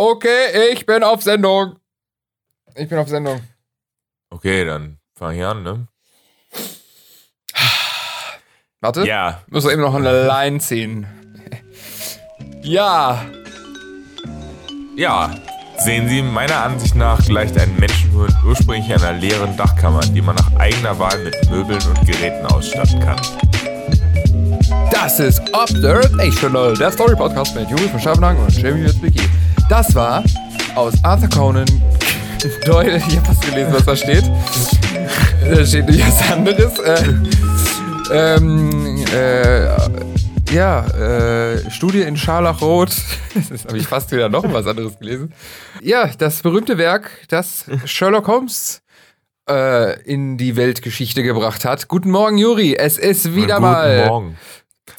Okay, ich bin auf Sendung. Ich bin auf Sendung. Okay, dann fang ich an, ne? Warte. Ja. Muss eben noch eine Line ziehen. ja. Ja. Sehen Sie, meiner Ansicht nach gleicht ein Menschenhirn ursprünglich einer leeren Dachkammer, die man nach eigener Wahl mit Möbeln und Geräten ausstatten kann. Das ist Observational, der Story-Podcast mit Juri von Schabenang und Jamie Witzbicki. Das war aus Arthur Conan Doyle. Ich habe fast gelesen, was da steht. Da steht nicht was anderes. Äh, ähm, äh, ja, äh, Studie in Scharlachrot. Das habe ich fast wieder noch was anderes gelesen. Ja, das berühmte Werk, das Sherlock Holmes äh, in die Weltgeschichte gebracht hat. Guten Morgen, Juri. Es ist wieder Guten mal Morgen.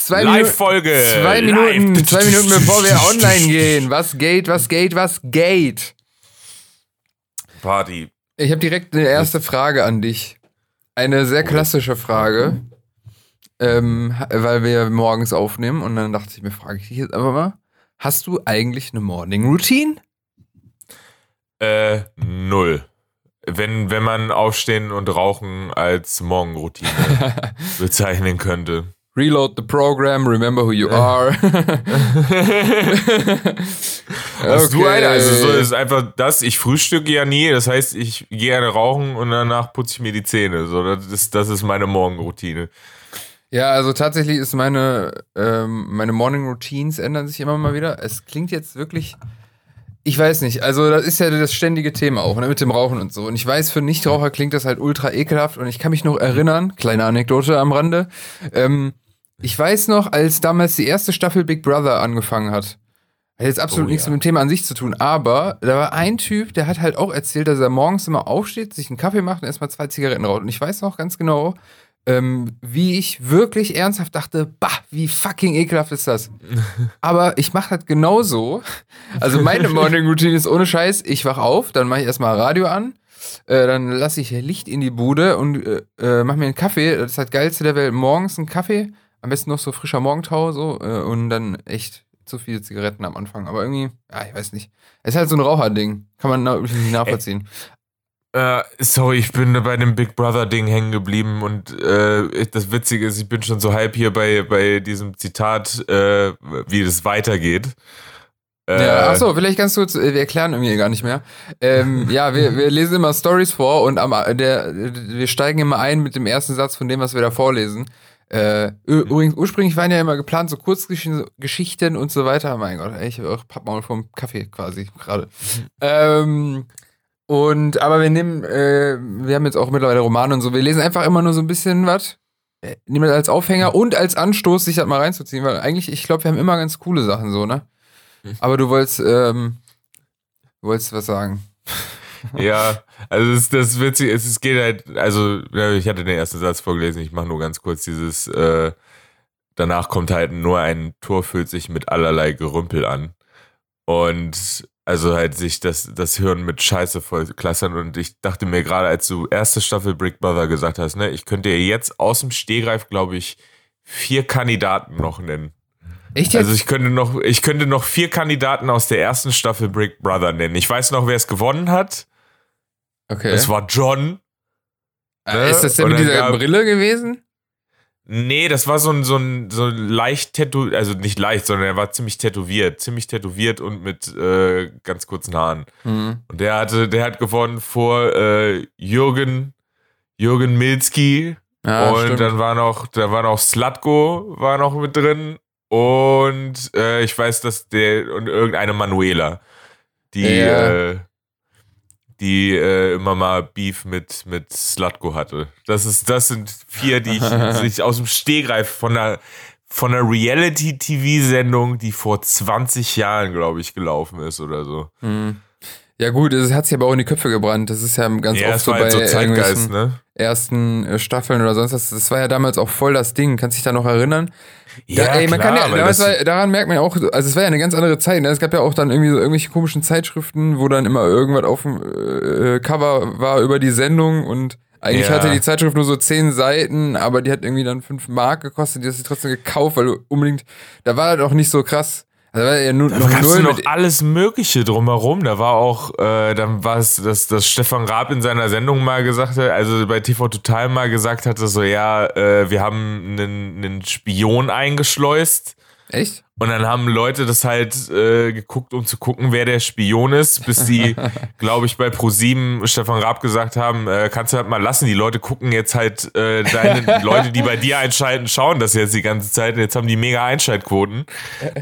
Zwei, Live-Folge. zwei Live. Minuten, zwei Minuten bevor wir online gehen. Was geht, was geht, was geht? Party. Ich habe direkt eine erste Frage an dich. Eine sehr klassische Frage. Ähm, weil wir morgens aufnehmen und dann dachte ich mir, frage ich dich jetzt einfach mal, hast du eigentlich eine Morning Routine? Äh, null. Wenn, wenn man Aufstehen und Rauchen als Morgenroutine bezeichnen könnte. Reload the program, remember who you are. Hast du eine? Also so ist einfach das, ich frühstücke ja nie, das heißt, ich gehe gerne rauchen und danach putze ich mir die Zähne. So, das, ist, das ist meine Morgenroutine. Ja, also tatsächlich ist meine, ähm, meine Morning Routines ändern sich immer mal wieder. Es klingt jetzt wirklich, ich weiß nicht, also das ist ja das ständige Thema auch, ne, mit dem Rauchen und so. Und ich weiß, für Nichtraucher klingt das halt ultra ekelhaft und ich kann mich noch erinnern, kleine Anekdote am Rande, ähm, ich weiß noch, als damals die erste Staffel Big Brother angefangen hat, hat jetzt absolut Oh, nichts ja. mit dem Thema an sich zu tun, aber da war ein Typ, der hat halt auch erzählt, dass er morgens immer aufsteht, sich einen Kaffee macht und erstmal zwei Zigaretten raucht. Und ich weiß noch ganz genau, ähm, wie ich wirklich ernsthaft dachte, bah, wie fucking ekelhaft ist das. Aber ich mache das genauso. Also meine Morning Routine ist ohne Scheiß, ich wach auf, dann mache ich erstmal Radio an, äh, dann lasse ich Licht in die Bude und äh, äh, mache mir einen Kaffee. Das ist das Geilste der Welt. Morgens einen Kaffee, am besten noch so frischer Morgentau so äh, und dann echt zu viele Zigaretten am Anfang. Aber irgendwie, ja, ich weiß nicht. Es ist halt so ein Raucherding. Kann man na- nicht nachvollziehen. Äh, sorry, ich bin bei dem Big Brother-Ding hängen geblieben und äh, das Witzige ist, ich bin schon so halb hier bei, bei diesem Zitat, äh, wie es weitergeht. Äh, Ja, achso, vielleicht ganz kurz, äh, wir erklären irgendwie gar nicht mehr. Ähm, ja, wir, wir lesen immer Stories vor und am, der, wir steigen immer ein mit dem ersten Satz von dem, was wir da vorlesen. Äh, übrigens, ursprünglich waren ja immer geplant so Kurzgeschichten Geschichten und so weiter. Mein Gott, ey, ich habe auch Pappmaul vom Kaffee quasi gerade. ähm, und, aber wir nehmen, äh, wir haben jetzt auch mittlerweile Romane und so, wir lesen einfach immer nur so ein bisschen was. Äh, Nehmen das als Aufhänger und als Anstoß, sich das mal reinzuziehen, weil eigentlich, ich glaube, wir haben immer ganz coole Sachen so, ne? Aber du wolltest, ähm, du wolltest was sagen. Ja, also das, das ist, es geht halt, also ich hatte den ersten Satz vorgelesen, ich mache nur ganz kurz dieses, äh, danach kommt halt nur ein Tor füllt sich mit allerlei Gerümpel an. Und also halt sich das, das Hirn mit Scheiße voll klassern und ich dachte mir gerade, als du erste Staffel Brick Brother gesagt hast, ne, ich könnte dir jetzt aus dem Stehgreif, glaube ich, vier Kandidaten noch nennen. Echt jetzt? Also ich könnte noch, ich könnte noch vier Kandidaten aus der ersten Staffel Brick Brother nennen. Ich weiß noch, wer es gewonnen hat. okay. Es war John. äh, ist das denn mit dieser gab- Brille gewesen? Nee, das war so ein, so ein, so ein leicht tätowiert, also nicht leicht, sondern er war ziemlich tätowiert. Ziemlich tätowiert und mit äh, ganz kurzen Haaren. Mhm. Und der hatte, der hat gewonnen vor äh, Jürgen, Jürgen Milski. Ja, und stimmt. dann war noch, da war noch Slatko, war noch mit drin. Und äh, ich weiß, dass der und irgendeine Manuela, die, Ja. äh, die äh, immer mal Beef mit, mit Slatko hatte. Das ist, das sind vier, die ich, die ich aus dem Stehgreif von einer, von einer Reality-TV-Sendung, die vor 20 Jahren, glaube ich, gelaufen ist oder so. Mhm. Ja gut, es hat sich aber auch in die Köpfe gebrannt. Das ist ja ganz ja, oft so bei halt so Zeitgeist, ne? ersten äh, Staffeln oder sonst was. Das war ja damals auch voll das Ding. Kannst dich da noch erinnern? Da, ey, man kann ja, damals war, daran merkt man ja auch, also es war ja eine ganz andere Zeit. Ne? Es gab ja auch dann irgendwie so irgendwelche komischen Zeitschriften, wo dann immer irgendwas auf dem äh, Cover war über die Sendung und eigentlich Ja. hatte die Zeitschrift nur so zehn Seiten, aber die hat irgendwie dann fünf Mark gekostet, die hast du trotzdem gekauft, weil du unbedingt, da war auch nicht so krass. Also ja nur, Da noch gab es noch alles Mögliche drumherum. Da war auch, äh, dann war es, dass, dass Stefan Raab in seiner Sendung mal gesagt hat, also bei TV Total mal gesagt hatte, so ja, äh, wir haben einen, einen Spion eingeschleust. Echt? Und dann haben Leute das halt äh, geguckt, um zu gucken, wer der Spion ist, bis die, glaube ich, bei Pro7 Stefan Raab gesagt haben, äh, kannst du halt mal lassen, die Leute gucken jetzt halt, äh, deine Leute, die bei dir einschalten, schauen das jetzt die ganze Zeit. Und jetzt haben die mega Einschaltquoten,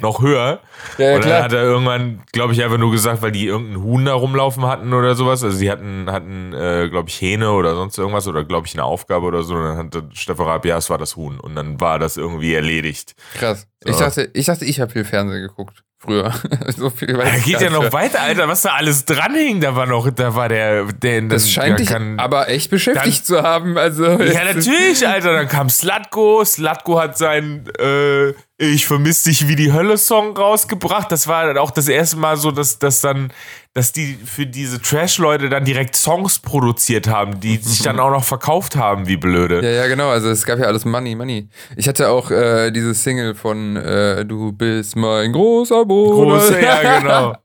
noch höher. Ja, ja, und dann klar. hat er irgendwann, glaube ich, einfach nur gesagt, weil die irgendeinen Huhn da rumlaufen hatten oder sowas. Also die hatten, hatten äh, glaube ich, Hähne oder sonst irgendwas oder, glaube ich, eine Aufgabe oder so. Und dann hat Stefan Raab, ja, es war das Huhn. Und dann war das irgendwie erledigt. Krass. Ich So. dachte, ich dachte, ich habe viel Fernsehen geguckt. Früher. so viel weiß Da ich geht ja noch weiter, Alter, was da alles dranhing. Da war noch, da war der, der Das scheint dich aber echt beschäftigt zu haben. Also, Ja, natürlich, Alter. Dann kam Slatko. Slatko hat seinen äh, Ich vermiss dich wie die Hölle-Song rausgebracht. Das war dann auch das erste Mal so, dass, dass dann, dass die für diese Trash-Leute dann direkt Songs produziert haben, die sich dann auch noch verkauft haben, wie blöde. Ja, ja, genau. Also es gab ja alles Money, Money. Ich hatte auch äh, diese Single von äh, Du bist mein großer Bruder. Große, ja, genau.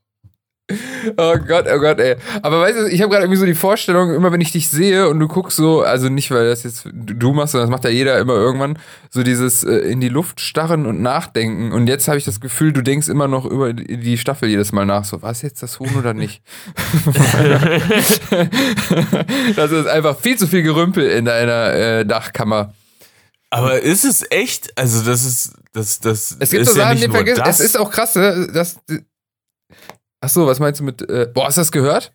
Oh Gott, oh Gott, ey. Aber weißt du, ich habe gerade irgendwie so die Vorstellung, immer wenn ich dich sehe und du guckst so, also nicht, weil das jetzt du machst, sondern das macht ja jeder immer irgendwann, so dieses äh, in die Luft starren und nachdenken. Und jetzt habe ich das Gefühl, du denkst immer noch über die Staffel jedes Mal nach. So, war es jetzt das Huhn oder nicht? das ist einfach viel zu viel Gerümpel in deiner äh, Dachkammer. Aber ist es echt? Also, das ist, das, das Es gibt ist so ja Sachen, nicht die vergisst. Es ist auch krass, ne, dass. Ach so, was meinst du mit. Äh, boah, hast du das gehört?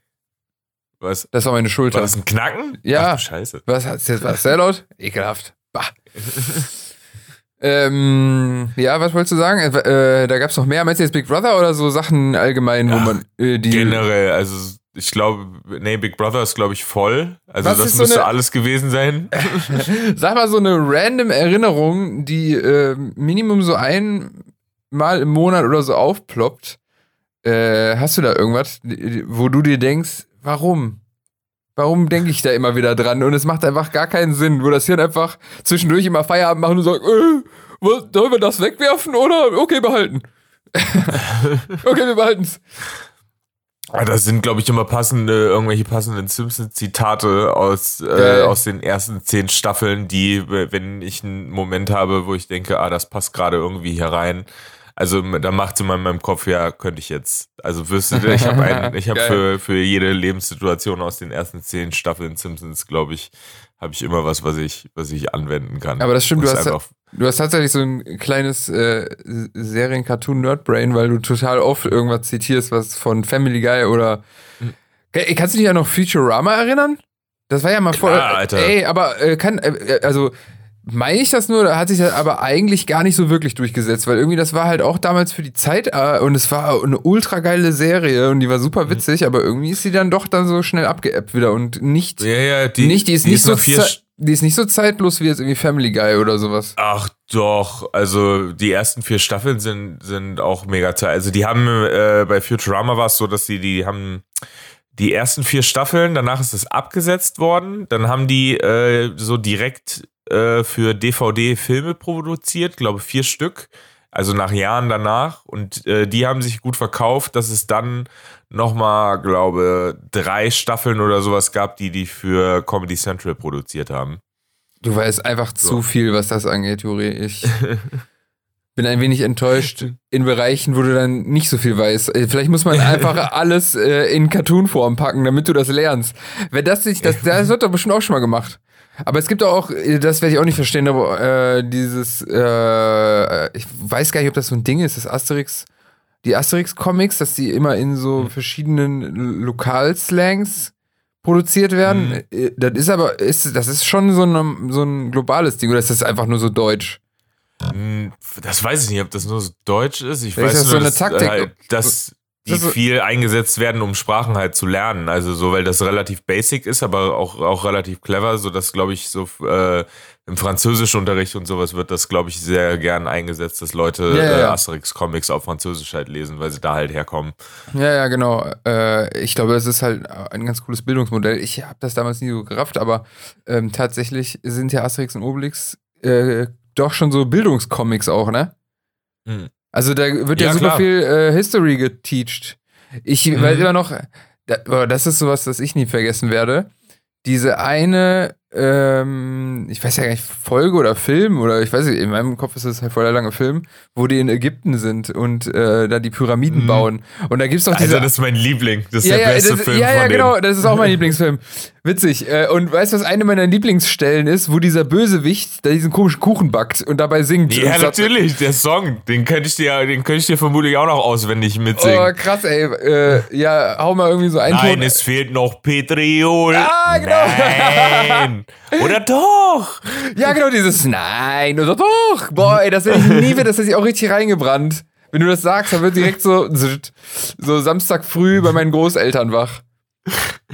was, Das war meine Schulter. war das ein Knacken? Ja. Ach, du Scheiße. Was hat's jetzt? War das sehr laut? Ekelhaft. Bah. ähm, ja, was wolltest du sagen? Äh, äh, da gab es noch mehr. Meinst du jetzt Big Brother oder so Sachen allgemein, wo Ach, man äh, die. Generell, also ich glaube, nee, Big Brother ist, glaube ich, voll. Also Was das ist so müsste eine- alles gewesen sein. Sag mal so eine random Erinnerung, die äh, Minimum so einmal im Monat oder so aufploppt. Äh, hast du da irgendwas, wo du dir denkst, warum? Warum denke ich da immer wieder dran? Und es macht einfach gar keinen Sinn, wo das Hirn einfach zwischendurch immer Feierabend machen und sagt, äh, was, sollen wir das wegwerfen oder okay, behalten? okay, wir behalten's. Ah, Das sind, glaube ich, immer passende, irgendwelche passenden Simpsons-Zitate aus, äh, aus den ersten zehn Staffeln, die, wenn ich einen Moment habe, wo ich denke, ah, das passt gerade irgendwie hier rein. Also da macht es in meinem Kopf, ja, könnte ich jetzt. Also wüsste, ich habe ein, ich habe Geil. für, für jede Lebenssituation aus den ersen zehn Staffeln Simpsons, glaube ich, habe ich immer was, was ich, was ich anwenden kann. Aber das stimmt, du hast, du hast tatsächlich so ein kleines äh, Serien-Cartoon-Nerd-Brain, weil du total oft irgendwas zitierst, was von Family Guy oder. Hm. Kannst du dich an noch Futurama erinnern? Das war ja mal. Klar, Alter. Ey, aber äh, kann. Äh, also. Meine ich das nur, oder hat sich das aber eigentlich gar nicht so wirklich durchgesetzt, weil irgendwie das war halt auch damals für die Zeit äh, und es war eine ultra geile Serie und die war super witzig, aber irgendwie ist sie dann doch dann so schnell abgeappt wieder und nicht, ja, ja, die, nicht, die ist nicht so nach vier, die ist nicht so zeitlos wie jetzt irgendwie Family Guy oder sowas. Ach doch, also die ersten vier Staffeln sind, sind auch mega toll. Also die haben äh, bei Futurama war es so, dass die, die haben die ersten vier Staffeln, danach ist es abgesetzt worden. Dann haben die äh, so direkt äh, für DVD Filme produziert, glaube vier Stück. Also nach Jahren danach. Und äh, die haben sich gut verkauft, dass es dann nochmal, glaube drei Staffeln oder sowas gab, die die für Comedy Central produziert haben. Du weißt einfach So. zu viel, was das angeht, Juri. Ich bin ein wenig enttäuscht in Bereichen, wo du dann nicht so viel weißt. Äh, Vielleicht muss man einfach alles äh, in Cartoon-Form packen, damit du das lernst. Wenn das nicht, das, das wird doch bestimmt auch schon mal gemacht. Aber es gibt auch, äh, das werde ich auch nicht verstehen, aber äh, dieses, äh, ich weiß gar nicht, ob das so ein Ding ist, das Asterix, die Asterix-Comics, dass die immer in so Mhm. verschiedenen Lokalslangs produziert werden. Mhm. Äh, Das ist aber, ist, das ist schon so, eine, so ein globales Ding, oder ist das einfach nur so deutsch? Hm, Das weiß ich nicht, ob das nur so deutsch ist. Ich Vielleicht weiß ist das nur, so eine Taktik. Halt, dass die Das ist so- viel eingesetzt werden, um Sprachen halt zu lernen. Also so, weil das relativ basic ist, aber auch, auch relativ clever, so dass, glaube ich, so äh, im Französischunterricht und sowas wird das, glaube ich, sehr gern eingesetzt, dass Leute Ja, ja, äh. Asterix-Comics auf Französisch halt lesen, weil sie da halt herkommen. Ja, ja, genau. Äh, ich glaube, es ist halt ein ganz cooles Bildungsmodell. Ich habe das damals nie so gerafft, aber ähm, tatsächlich sind ja Asterix und Obelix äh, doch schon so Bildungscomics auch, ne? Mhm. Also da wird ja, Ja, super klar. viel äh, History geteacht. Ich Mhm. weiß immer noch, das ist sowas, das ich nie vergessen werde. Diese eine, ähm, ich weiß ja gar nicht, Folge oder Film oder ich weiß nicht, in meinem Kopf ist es halt voll der lange Film, wo die in Ägypten sind und äh, da die Pyramiden Mhm. bauen. Und da gibt's doch diese Also, das ist mein Liebling. Das ist ja, der ja, beste das, Film ja, ja, von genau, denen. das ist auch mein Lieblingsfilm. Witzig. Äh, Und weißt du, was eine meiner Lieblingsstellen ist, wo dieser Bösewicht da diesen komischen Kuchen backt und dabei singt? Ja, und natürlich, der Song, den könnte ich dir, den könnte ich dir vermutlich auch noch auswendig mitsingen. Oh, krass, ey. Äh, ja, hau mal irgendwie so einen Nein, Ton. es fehlt noch Petriol. Ah, genau. Nein. Oder doch? Ja, genau, dieses Nein oder doch. Boah, ey, das werde ich nie wieder, das hat sich auch richtig reingebrannt. Wenn du das sagst, dann wird direkt so, so Samstag früh bei meinen Großeltern wach.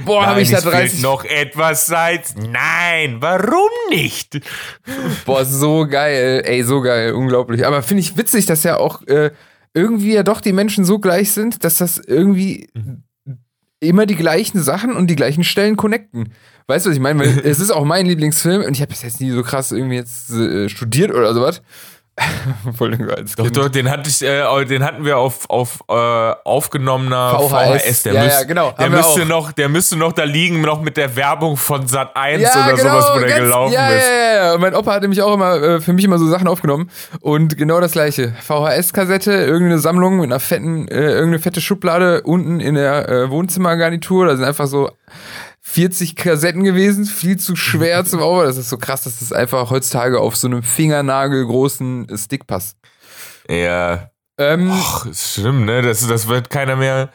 Boah, habe ich da es fehlt 30. noch etwas Salz. Nein, warum nicht? Boah, so geil. Ey, so geil. Unglaublich. Aber finde ich witzig, dass ja auch äh, irgendwie ja doch die Menschen so gleich sind, dass das irgendwie immer die gleichen Sachen und die gleichen Stellen connecten. Weißt du, was ich meine? Weil es ist auch mein Lieblingsfilm und ich habe das jetzt nie so krass irgendwie jetzt äh, studiert oder sowas. Als Doch, Kind. doch, den, hatte ich, äh, den hatten wir auf, auf äh, aufgenommener VHS. VHS. Der, Ja, müsst, ja, genau. der, müsste noch, der müsste noch da liegen, noch mit der Werbung von Sat 1 Ja, oder genau, sowas, wo der ganz- gelaufen ja, ist. Ja, ja, mein Opa hat nämlich auch immer äh, für mich immer so Sachen aufgenommen. Und genau das gleiche. VHS-Kassette, irgendeine Sammlung mit einer fetten, äh, irgendeine fette Schublade unten in der äh, Wohnzimmergarnitur. Da sind einfach so 40 Kassetten gewesen, viel zu schwer zum Aufbauen. Das ist so krass, dass das einfach heutzutage auf so einem Fingernagel großen Stick passt. Ja, Ähm, Och, ist schlimm, ne? Das, das wird keiner mehr.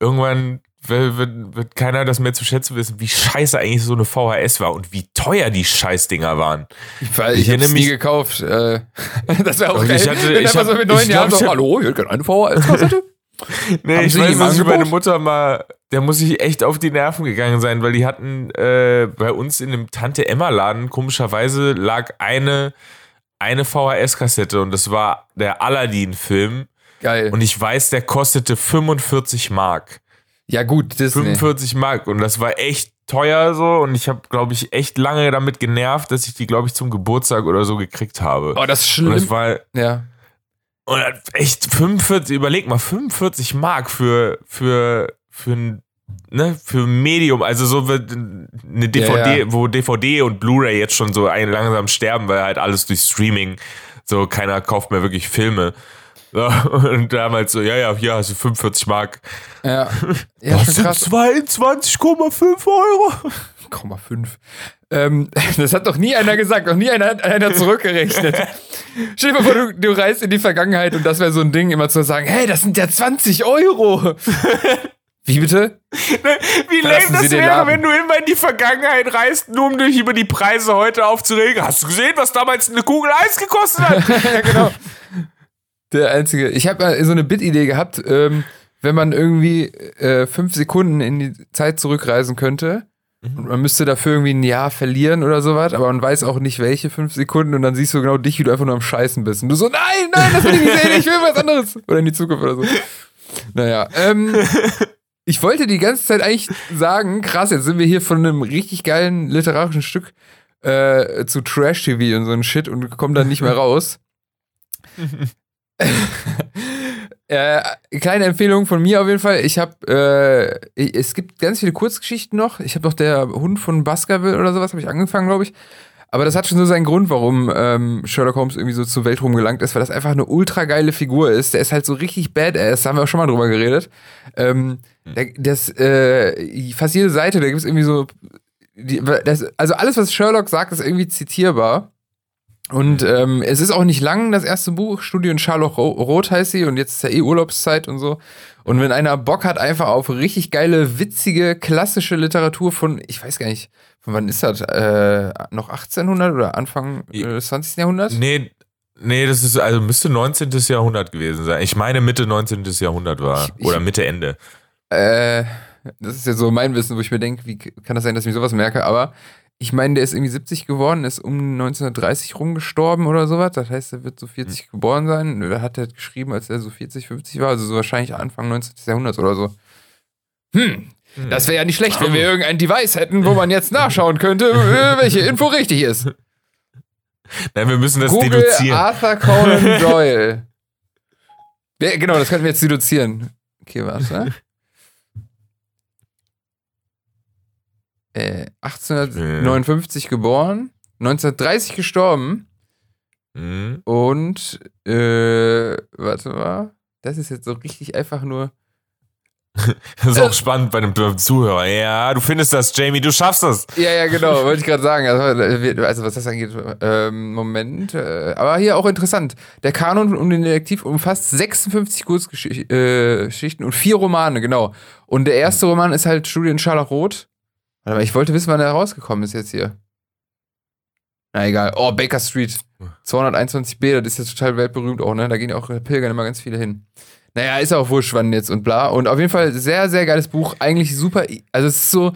Irgendwann wird, wird, wird keiner das mehr zu schätzen wissen, wie scheiße eigentlich so eine VHS war und wie teuer die Scheißdinger waren. ich weil ich ich habe nie gekauft. Äh, das wäre auch geil. ich hatte- ich einfach so hab- mit neun ich Jahren so, ich hab- hallo, ihr könnt eine VHS-Kassette? Nee, Haben ich weiß, dass Angebot? meine Mutter mal, der muss ich echt auf die Nerven gegangen sein, weil die hatten äh, bei uns in dem Tante-Emma-Laden, komischerweise lag eine, eine VHS-Kassette und das war der Aladdin-Film. Geil. Und ich weiß, der kostete 45 Mark. ja gut, Disney. 45 Mark und das war echt teuer so und ich habe, glaube ich, echt lange damit genervt, dass ich die, glaube ich, zum Geburtstag oder so gekriegt habe. Oh, das ist und schlimm. das war ja. Und echt 45, überleg mal, 45 Mark für, für, für ein Ne, für Medium, also so wird eine DVD, Ja, wo DVD und Blu-ray jetzt schon so ein langsam sterben, weil halt alles durch Streaming, so keiner kauft mehr wirklich Filme. So, und damals so, ja, ja, hier hast du 45 Mark. Ja. Ja, Das sind krass. 22,5 Euro. 0,5. Ähm, das hat doch nie einer gesagt, noch nie einer, einer zurückgerechnet. Stell dir mal vor, du, du reist in die Vergangenheit und das wäre so ein Ding, immer zu sagen, hey, das sind ja 20 Euro. Wie bitte? Wie Verlassen lame das wäre, wenn du immer in die Vergangenheit reist, nur um dich über die Preise heute aufzuregen. Hast du gesehen, was damals eine Kugel Eis gekostet hat? ja, genau. Der einzige. Ich habe mal so eine Bit-Idee gehabt, ähm, wenn man irgendwie äh, fünf Sekunden in die Zeit zurückreisen könnte. Und man müsste dafür irgendwie ein Jahr verlieren oder sowas, aber man weiß auch nicht, welche fünf Sekunden und dann siehst du genau dich, wie du einfach nur am Scheißen bist. Und du so, nein, nein, das will ich nicht sehen, ich will was anderes. Oder in die Zukunft oder so. Naja, ähm, ich wollte die ganze Zeit eigentlich sagen, krass, jetzt sind wir hier von einem richtig geilen literarischen Stück äh, zu Trash-TV und so ein Shit und kommen dann nicht mehr raus. äh, kleine Empfehlung von mir auf jeden Fall. Ich habe, äh, es gibt ganz viele Kurzgeschichten noch. Ich habe noch der Hund von Baskerville oder sowas habe ich angefangen, glaube ich. Aber das hat schon so seinen Grund, warum ähm, Sherlock Holmes irgendwie so zur Welt rumgelangt ist, weil das einfach eine ultra geile Figur ist. Der ist halt so richtig badass, da haben wir auch schon mal drüber geredet. Ähm, der, das, äh, fast jede Seite, da gibt es irgendwie so. Die, das, also alles, was Sherlock sagt, ist irgendwie zitierbar. Und ähm, es ist auch nicht lang, das erste Buch, Studie in Charlotte Ro- Roth heißt sie und jetzt ist ja eh Urlaubszeit und so. Und wenn einer Bock hat, einfach auf richtig geile, witzige, klassische Literatur von, ich weiß gar nicht, von wann ist das? Äh, noch 1800 oder Anfang äh, des 20. Jahrhunderts? nee, nee, das ist, also müsste 19. Jahrhundert gewesen sein. Ich meine Mitte 19. Jahrhundert war. Ich- ich- oder Mitte, Ende. Äh, das ist ja so mein Wissen, wo ich mir denke, wie kann das sein, dass ich mir sowas merke? Aber ich meine, der ist irgendwie 70 geworden, ist um 1930 rumgestorben oder sowas. Das heißt, er wird so 40 geboren sein. Er hat halt geschrieben, als er so 40, 50 war, also so wahrscheinlich Anfang 19. Jahrhunderts oder so. Hm, das wäre ja nicht schlecht, wenn wir irgendein Device hätten, wo man jetzt nachschauen könnte, welche Info richtig ist. Nein, wir müssen das Google deduzieren. Arthur Conan Doyle. Ja, genau, das könnten wir jetzt deduzieren. Okay, warte. Äh, 1859 geboren, 1930 gestorben Mhm. und äh, warte mal. Das ist jetzt so richtig einfach nur. Das ist Äh. auch spannend bei einem Zuhörer. Ja, du findest das, Jamie, du schaffst das. Ja, ja, genau, wollte ich gerade sagen. Also, äh, also, was das angeht, ähm, Moment. Äh, aber hier auch interessant. Der Kanon um den Detektiv umfasst 56 Kurzgeschichten äh, und vier Romane, genau. Und der erste Roman ist halt Studien Scharlachrot. Mal, ich wollte wissen, wann er rausgekommen ist jetzt hier. Na egal. Oh, Baker Street. 221b, das ist jetzt total weltberühmt auch, ne? Da gehen ja auch Pilgern immer ganz viele hin. Naja, ist auch wurscht, wann jetzt und bla. Und auf jeden Fall sehr, sehr geiles Buch. Eigentlich super. Also, es ist so.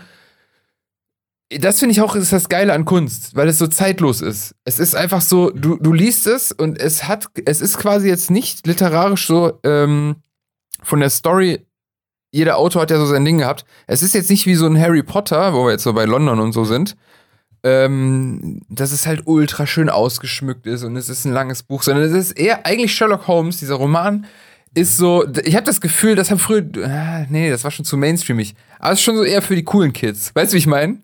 Das finde ich auch ist das Geile an Kunst, weil es so zeitlos ist. Es ist einfach so, du, du liest es und es hat, es ist quasi jetzt nicht literarisch so ähm, von der Story. Jeder Autor hat ja so sein Ding gehabt. Es ist jetzt nicht wie so ein Harry Potter, wo wir jetzt so bei London und so sind, ähm, dass es halt ultra schön ausgeschmückt ist und es ist ein langes Buch, sondern es ist eher eigentlich Sherlock Holmes, dieser Roman ist so, ich habe das Gefühl, das haben früher, ah, nee, das war schon zu mainstreamig, aber es ist schon so eher für die coolen Kids. Weißt du, wie ich meine?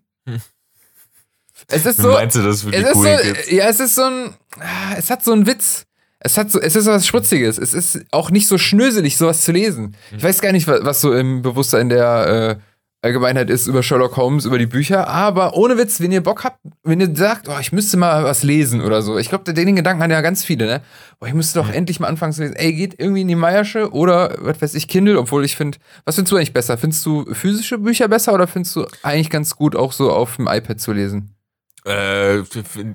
Es ist Wie so, meinst du das für die coolen so, Kids? ja, es ist so ein, ah, es hat so einen Witz. Es hat so, es ist was Spritziges. Es ist auch nicht so schnöselig, sowas zu lesen. Ich weiß gar nicht, was, was so im Bewusstsein der äh, Allgemeinheit ist über Sherlock Holmes, über die Bücher. Aber ohne Witz, wenn ihr Bock habt, wenn ihr sagt, oh, ich müsste mal was lesen oder so. Ich glaube, den Gedanken haben ja ganz viele, ne? Boah, ich müsste doch endlich mal anfangen zu lesen. Ey, geht irgendwie in die Meiersche oder was weiß ich, Kindle, obwohl ich finde, was findest du eigentlich besser? Findest du physische Bücher besser oder findest du eigentlich ganz gut auch so auf dem iPad zu lesen? Äh,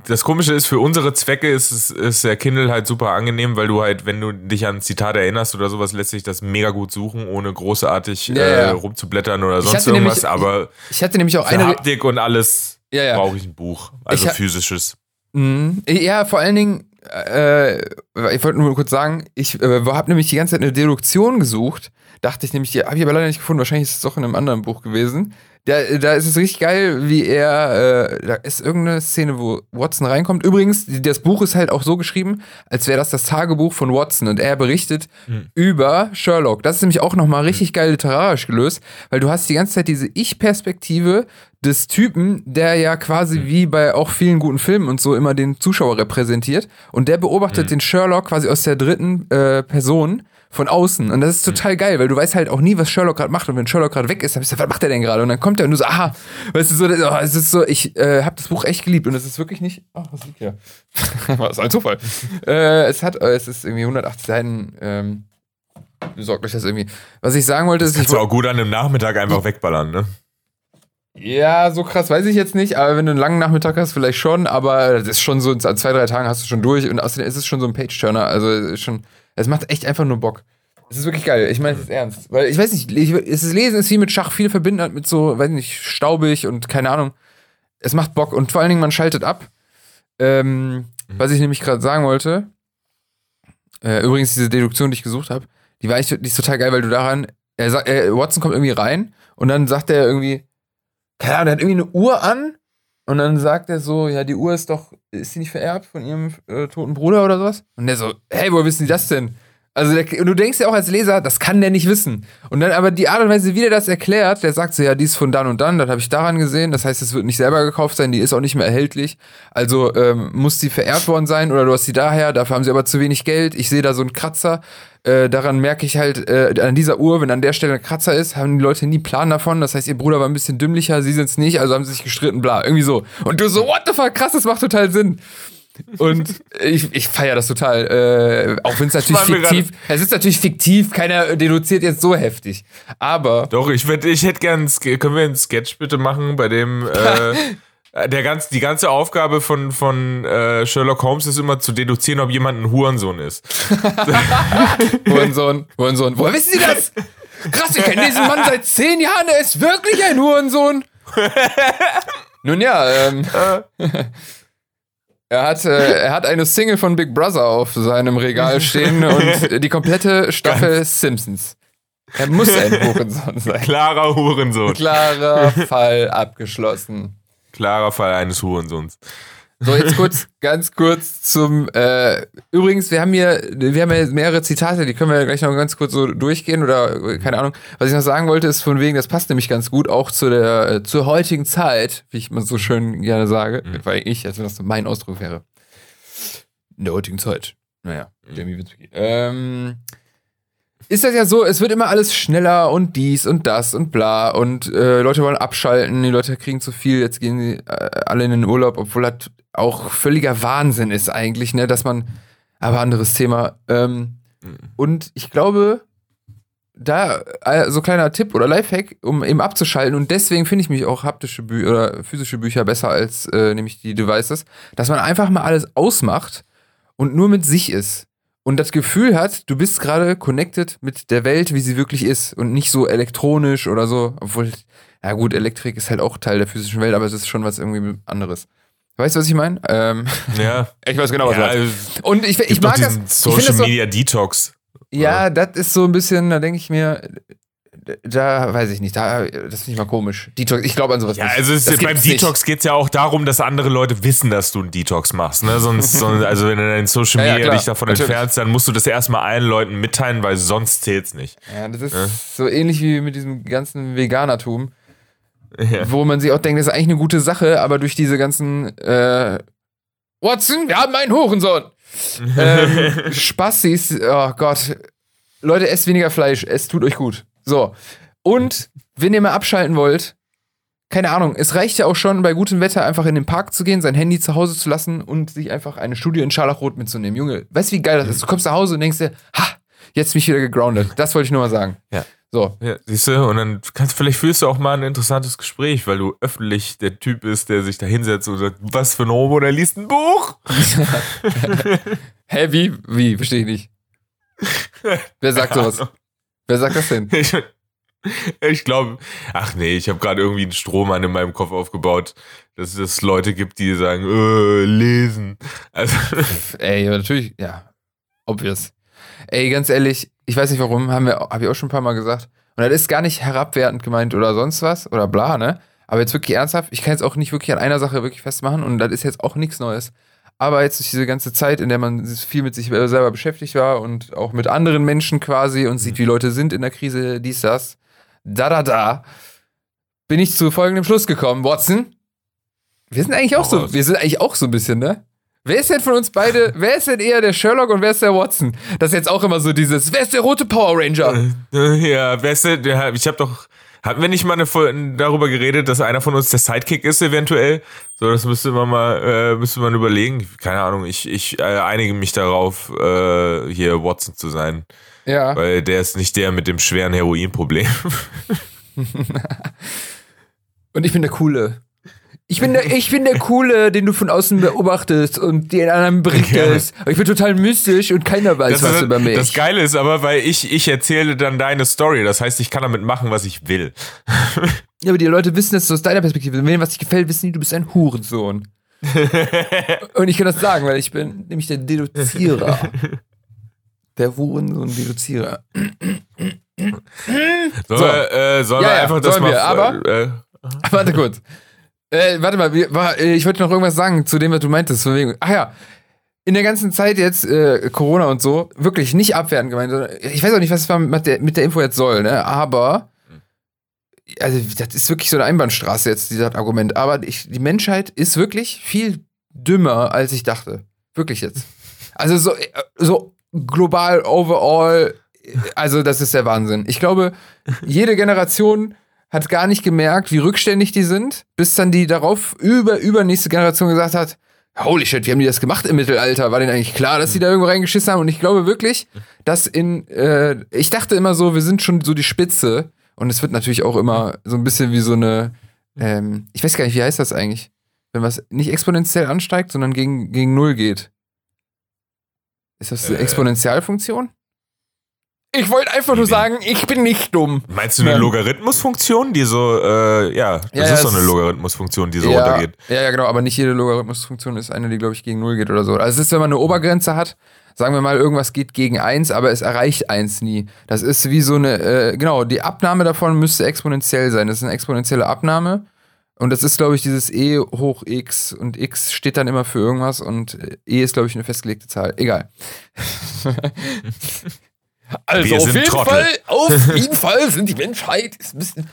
das Komische ist, für unsere Zwecke ist, es- ist der Kindle halt super angenehm, weil du halt, wenn du dich an ein Zitat erinnerst oder sowas, lässt sich das mega gut suchen, ohne großartig Ja, äh, ja. rumzublättern oder sonst irgendwas. nämlich- aber Ich hatte nämlich auch eine. Haptik und alles Ja, brauche ich ein Buch. Also Ich physisches. Mhm. Ja, vor allen Dingen, äh, ich wollte nur kurz sagen, ich äh, habe nämlich die ganze Zeit eine Deduktion gesucht. Dachte ich nämlich, die habe ich aber leider nicht gefunden. Wahrscheinlich ist es doch in einem anderen Buch gewesen. Da, da ist es richtig geil, wie er, äh, da ist irgendeine Szene, wo Watson reinkommt. Übrigens, das Buch ist halt auch so geschrieben, als wäre das das Tagebuch von Watson. Und er berichtet über Sherlock. Das ist nämlich auch nochmal richtig geil literarisch gelöst, weil du hast die ganze Zeit diese Ich-Perspektive des Typen, der ja quasi wie bei auch vielen guten Filmen und so immer den Zuschauer repräsentiert. Und der beobachtet den Sherlock quasi aus der dritten äh, Person von außen und das ist total geil, weil du weißt halt auch nie, was Sherlock gerade macht und wenn Sherlock gerade weg ist, dann bist du, was macht er denn gerade und dann kommt er und du so, aha, weißt du so, das- oh, es ist so, ich äh, habe das Buch echt geliebt und es ist wirklich nicht, ach, was liegt hier? was ein Zufall. äh, es hat, es ist irgendwie 180 Seiten, ähm, besorgt euch das irgendwie. Was ich sagen wollte, ist, ich Kannst du auch gut an einem Nachmittag einfach wegballern, ne? ja, so krass weiß ich jetzt nicht, aber wenn du einen langen Nachmittag hast, vielleicht schon, aber das ist schon so, in zwei, drei Tagen hast du schon durch und außerdem ist es schon so ein Page-Turner, also es ist schon, es macht echt einfach nur Bock. Es ist wirklich geil, ich meine es ist ernst, weil ich weiß nicht, ich, es ist Lesen ist wie mit Schach, viele verbinden halt mit so, weiß nicht, staubig und keine Ahnung, es macht Bock und vor allen Dingen, man schaltet ab. Ähm, Was ich nämlich gerade sagen wollte, äh, übrigens diese Deduktion, die ich gesucht habe, die war echt, die ist total geil, weil du daran, er sagt, äh, Watson kommt irgendwie rein und dann sagt er irgendwie, keine Ahnung, der hat irgendwie eine Uhr an und dann sagt er so, ja, die Uhr ist doch, ist sie nicht vererbt von ihrem äh, toten Bruder oder sowas? Und der so, hey, woher wissen die das denn? Also der, und du denkst ja auch als Leser, das kann der nicht wissen. Und dann aber die Art und Weise, wie der das erklärt, der sagt so, ja, die ist von dann und dann, das habe ich daran gesehen. Das heißt, es wird nicht selber gekauft sein, die ist auch nicht mehr erhältlich. Also ähm, muss sie vererbt worden sein oder du hast sie daher, dafür haben sie aber zu wenig Geld. Ich sehe da so einen Kratzer. Äh, daran merke ich halt, äh, an dieser Uhr, wenn an der Stelle ein Kratzer ist, haben die Leute nie Plan davon. Das heißt, ihr Bruder war ein bisschen dümmlicher, sie sind es nicht, also haben sie sich gestritten, bla, irgendwie so. Und du so, what the fuck, krass, das macht total Sinn. Und ich, ich feiere das total. Äh, auch wenn es natürlich fiktiv Es ist natürlich fiktiv, keiner deduziert jetzt so heftig. Aber Doch, ich, würd, ich hätte gern, ein Ske- können wir einen Sketch bitte machen, bei dem äh, der ganz, die ganze Aufgabe von, von äh, Sherlock Holmes ist immer zu deduzieren, ob jemand ein Hurensohn ist. Hurensohn, Hurensohn. Woher wissen Sie das? Krass, ich kenne diesen Mann seit zehn Jahren, er ist wirklich ein Hurensohn. Nun ja, ähm, er, hat, äh, er hat eine Single von Big Brother auf seinem Regal stehen und die komplette Staffel Simpsons. Er muss ein Hurensohn sein. Klarer Hurensohn. Klarer Fall abgeschlossen. Klarer Fall eines Hurensohns. So, jetzt kurz, ganz kurz zum. Äh, übrigens, wir haben hier, wir haben hier mehrere Zitate, die können wir gleich noch ganz kurz so durchgehen oder äh, keine Ahnung. Was ich noch sagen wollte, ist von wegen, das passt nämlich ganz gut auch zu der äh, zur heutigen Zeit, wie ich mal so schön gerne sage, mhm. weil ich, als wenn das mein Ausdruck wäre. In der heutigen Zeit. Naja, mhm. Jamie Witzki. Ähm, ist das ja so, es wird immer alles schneller und dies und das und bla und äh, Leute wollen abschalten, die Leute kriegen zu viel, jetzt gehen sie äh, alle in den Urlaub, obwohl das auch völliger Wahnsinn ist eigentlich, ne, dass man, aber anderes Thema. Ähm, mhm. Und ich glaube, da äh, so kleiner Tipp oder Lifehack, um eben abzuschalten und deswegen finde ich mich auch haptische Bücher oder physische Bücher besser als äh, nämlich die Devices, dass man einfach mal alles ausmacht und nur mit sich ist und das Gefühl hat, du bist gerade connected mit der Welt, wie sie wirklich ist und nicht so elektronisch oder so, obwohl, ja gut, Elektrik ist halt auch Teil der physischen Welt, aber es ist schon was irgendwie anderes. Weißt du, was ich meine? Ähm, ja. ich weiß genau, was ja, du meinst. Und ich, ich mag das. Social Media Detox. Ja, das ist so ein bisschen, da denke ich mir, da weiß ich nicht, da, das finde ich mal komisch. Detox, ich glaube an sowas ja, nicht. Also es, beim Detox geht es ja auch darum, dass andere Leute wissen, dass du einen Detox machst. Ne? Sonst, sonst also wenn du in Social Media ja, ja, dich davon natürlich. entfernst, dann musst du das erstmal allen Leuten mitteilen, weil sonst zählt es nicht. Ja, das ist ja? so ähnlich wie mit diesem ganzen Veganertum. Ja. Wo man sich auch denkt, das ist eigentlich eine gute Sache, aber durch diese ganzen äh, Watson, wir haben einen Hurensohn. ähm, Spassis, oh Gott. Leute, esst weniger Fleisch, es tut euch gut. So. Und wenn ihr mal abschalten wollt, keine Ahnung, es reicht ja auch schon bei gutem Wetter einfach in den Park zu gehen, sein Handy zu Hause zu lassen und sich einfach eine Studie in Scharlachrot mitzunehmen. Junge, weißt du, wie geil das ist? Du kommst nach Hause und denkst dir, ha, jetzt bin ich wieder gegroundet. Das wollte ich nur mal sagen. Ja. So. Ja, siehst du, und dann kannst vielleicht fühlst du auch mal ein interessantes Gespräch, weil du öffentlich der Typ bist, der sich da hinsetzt und sagt, was für ein Homo, der liest ein Buch. Hä, wie? Wie? Verstehe ich nicht. Wer sagt sowas? Wer sagt das denn? Ich, ich glaube, ach nee, ich habe gerade irgendwie einen Strohmann in meinem Kopf aufgebaut, dass es Leute gibt, die sagen, äh, lesen. Also. Ey, natürlich, ja, obvious. Ey, ganz ehrlich, ich weiß nicht warum, haben wir, habe ich auch schon ein paar Mal gesagt. Und das ist gar nicht herabwertend gemeint oder sonst was oder bla, ne? Aber jetzt wirklich ernsthaft, ich kann jetzt auch nicht wirklich an einer Sache wirklich festmachen und das ist jetzt auch nichts Neues. Aber jetzt durch diese ganze Zeit, in der man viel mit sich selber beschäftigt war und auch mit anderen Menschen quasi und sieht, mhm. wie Leute sind in der Krise, dies, das, da, da, da, bin ich zu folgendem Schluss gekommen. Watson, wir sind eigentlich auch so, wir sind eigentlich auch so ein bisschen, ne? Wer ist denn von uns beide, wer ist denn eher der Sherlock und wer ist der Watson? Das ist jetzt auch immer so dieses, wer ist der rote Power Ranger? Ja, wer ist der, ich hab doch, hatten wir nicht mal eine, darüber geredet, dass einer von uns der Sidekick ist, eventuell? So, das müsste man mal, äh, müsste man überlegen. Keine Ahnung, ich, ich äh, einige mich darauf, äh, hier Watson zu sein. Ja. Weil der ist nicht der mit dem schweren Heroinproblem. Und ich bin der Coole. Ich bin, der, ich bin der Coole, den du von außen beobachtest und den anderen berichtest. Ja. Ich bin total mystisch und keiner weiß das was ist, über mich. Das Geile ist aber, weil ich, ich erzähle dann deine Story. Das heißt, ich kann damit machen, was ich will. Ja, aber die Leute wissen das aus deiner Perspektive. Wenn dir was nicht gefällt, wissen die, du bist ein Hurensohn. und ich kann das sagen, weil ich bin nämlich der Deduzierer. Der Hurensohn-Deduzierer. so, so. Äh, sollen ja, wir einfach das mal... Wir, aber, äh, warte kurz. Äh, warte mal, äh, ich wollte noch irgendwas sagen zu dem, was du meintest. Von wegen, ach ja, in der ganzen Zeit jetzt, äh, Corona und so, wirklich nicht abwertend gemeint, sondern ich weiß auch nicht, was es mit der, mit der Info jetzt soll, ne? Aber, also, das ist wirklich so eine Einbahnstraße jetzt, dieses Argument. Aber ich, die Menschheit ist wirklich viel dümmer, als ich dachte. Wirklich jetzt. Also, so, äh, so global, overall, also, das ist der Wahnsinn. Ich glaube, jede Generation hat gar nicht gemerkt, wie rückständig die sind, bis dann die darauf über übernächste Generation gesagt hat, holy shit, wie haben die das gemacht im Mittelalter? War denen eigentlich klar, dass die da irgendwo reingeschissen haben? Und ich glaube wirklich, dass in, äh, ich dachte immer so, wir sind schon so die Spitze. Und es wird natürlich auch immer so ein bisschen wie so eine, ähm, ich weiß gar nicht, wie heißt das eigentlich? Wenn was nicht exponentiell ansteigt, sondern gegen, gegen Null geht. Ist das eine äh. Exponentialfunktion? Ich wollte einfach nur sagen, ich bin nicht dumm. Meinst du eine Logarithmusfunktion, die so, äh, ja, das ja, ist so eine Logarithmusfunktion, die so ja, runtergeht. Ja, ja, genau, aber nicht jede Logarithmusfunktion ist eine, die, glaube ich, gegen 0 geht oder so. Also es ist, wenn man eine Obergrenze hat, sagen wir mal, irgendwas geht gegen 1, aber es erreicht 1 nie. Das ist wie so eine, äh, genau, die Abnahme davon müsste exponentiell sein. Das ist eine exponentielle Abnahme. Und das ist, glaube ich, dieses E hoch X und X steht dann immer für irgendwas und E ist, glaube ich, eine festgelegte Zahl. Egal. Also auf jeden Trottel. Fall, auf jeden Fall sind die Menschheit ist ein bisschen.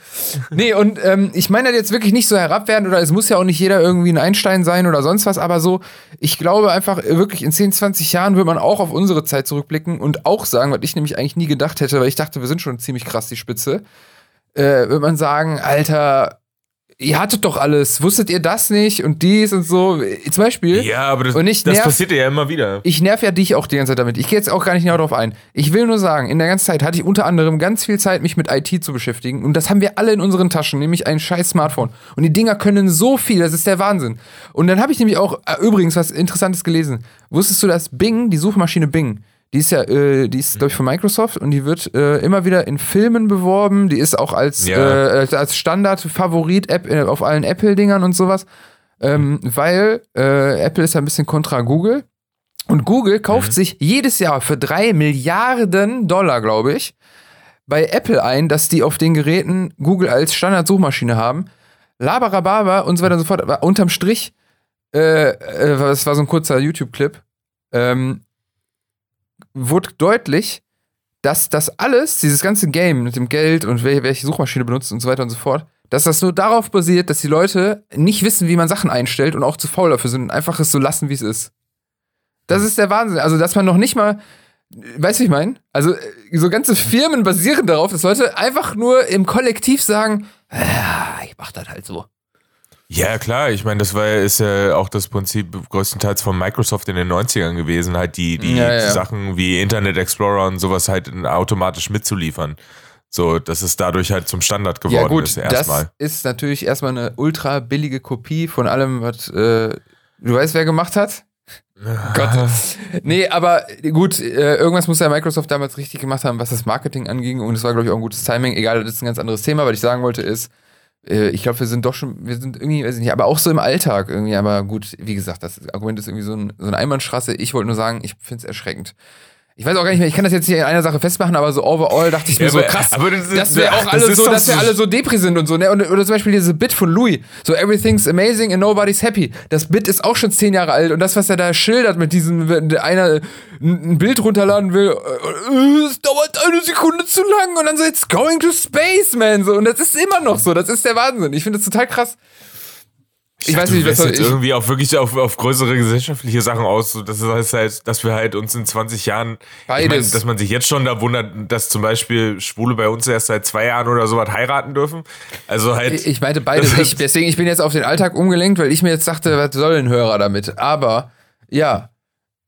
Nee, und ähm, ich meine das jetzt wirklich nicht so herabwertend oder es muss ja auch nicht jeder irgendwie ein Einstein sein oder sonst was, aber so, ich glaube einfach wirklich in 10, 20 Jahren wird man auch auf unsere Zeit zurückblicken und auch sagen, was ich nämlich eigentlich nie gedacht hätte, weil ich dachte, wir sind schon ziemlich krass die Spitze, äh, wird man sagen, Alter, ihr hattet doch alles, wusstet ihr das nicht und dies und so. Zum Beispiel. Ja, aber das, Und ich das nerv- passiert ja immer wieder. Ich nerv ja dich auch die ganze Zeit damit. Ich gehe jetzt auch gar nicht genau darauf ein. Ich will nur sagen, in der ganzen Zeit hatte ich unter anderem ganz viel Zeit, mich mit IT zu beschäftigen. Und das haben wir alle in unseren Taschen, nämlich ein scheiß Smartphone. Und die Dinger können so viel, das ist der Wahnsinn. Und dann habe ich nämlich auch äh, übrigens was Interessantes gelesen. Wusstest du, dass Bing, die Suchmaschine Bing, die ist ja, äh, die ist, glaube ich, von Microsoft und die wird äh, immer wieder in Filmen beworben. Die ist auch als, Ja. äh, als- Standard-Favorit-App äh, auf allen Apple-Dingern und sowas. Ähm, weil äh, Apple ist ja ein bisschen kontra Google. Und Google kauft sich jedes Jahr für drei Milliarden Dollar, glaube ich, bei Apple ein, dass die auf den Geräten Google als Standard-Suchmaschine haben. Labarababa und so weiter und so fort. Aber unterm Strich, äh, das war so ein kurzer YouTube-Clip, ähm, wurde deutlich, dass das alles, dieses ganze Game mit dem Geld und wel welche Suchmaschine benutzt und so weiter und so fort, dass das nur darauf basiert, dass die Leute nicht wissen, wie man Sachen einstellt und auch zu faul dafür sind und einfach es so lassen, wie es ist. Das ist der Wahnsinn. Also, dass man noch nicht mal, weißt du, ich meine? Also, äh, so ganze Firmen basieren darauf, dass Leute einfach nur im Kollektiv sagen, ah, ich mach das halt so. Ja, klar, ich meine, das war ist ja auch das Prinzip größtenteils von Microsoft in den 90ern gewesen, halt die, die Ja, ja. Sachen wie Internet Explorer und sowas halt automatisch mitzuliefern. So, dass es dadurch halt zum Standard geworden ja, gut, ist das erstmal. ist natürlich erstmal eine ultra billige Kopie von allem, was, äh, du weißt, wer gemacht hat? Gott. Nee, aber gut, äh, irgendwas muss ja Microsoft damals richtig gemacht haben, was das Marketing anging. Und es war, glaube ich, auch ein gutes Timing. Egal, das ist ein ganz anderes Thema. Was ich sagen wollte ist, ich glaube, wir sind doch schon, wir sind irgendwie, weiß ich nicht, aber auch so im Alltag irgendwie. Aber gut, wie gesagt, das Argument ist irgendwie so, ein, so eine Einbahnstraße. Ich wollte nur sagen, ich finde es erschreckend. Ich weiß auch gar nicht mehr, ich kann das jetzt nicht in einer Sache festmachen, aber so overall dachte ich mir Ja, so aber- krass, aber das dass wir auch alle so, dass wir alle so Depri sind und so, ne? Und, oder zum Beispiel diese Bit von Louis, so everything's amazing and nobody's happy. Das Bit ist auch schon zehn Jahre alt und das, was er da schildert mit diesem, wenn einer ein Bild runterladen will, äh, es dauert eine Sekunde zu lang und dann so, it's going to space, man, so. Und das ist immer noch so, das ist der Wahnsinn. Ich finde das total krass. Ich weiß nicht, was jetzt ich, irgendwie auch wirklich auf, auf größere gesellschaftliche Sachen aus, so dass es heißt halt, dass wir halt uns in 20 Jahren, ich mein, Beides. dass man sich jetzt schon da wundert, dass zum Beispiel Schwule bei uns erst seit zwei Jahren oder sowas heiraten dürfen. Also halt. Ich meinte beides. Ich, deswegen, ich bin jetzt auf den Alltag umgelenkt, weil ich mir jetzt dachte, was soll ein Hörer damit? Aber, ja.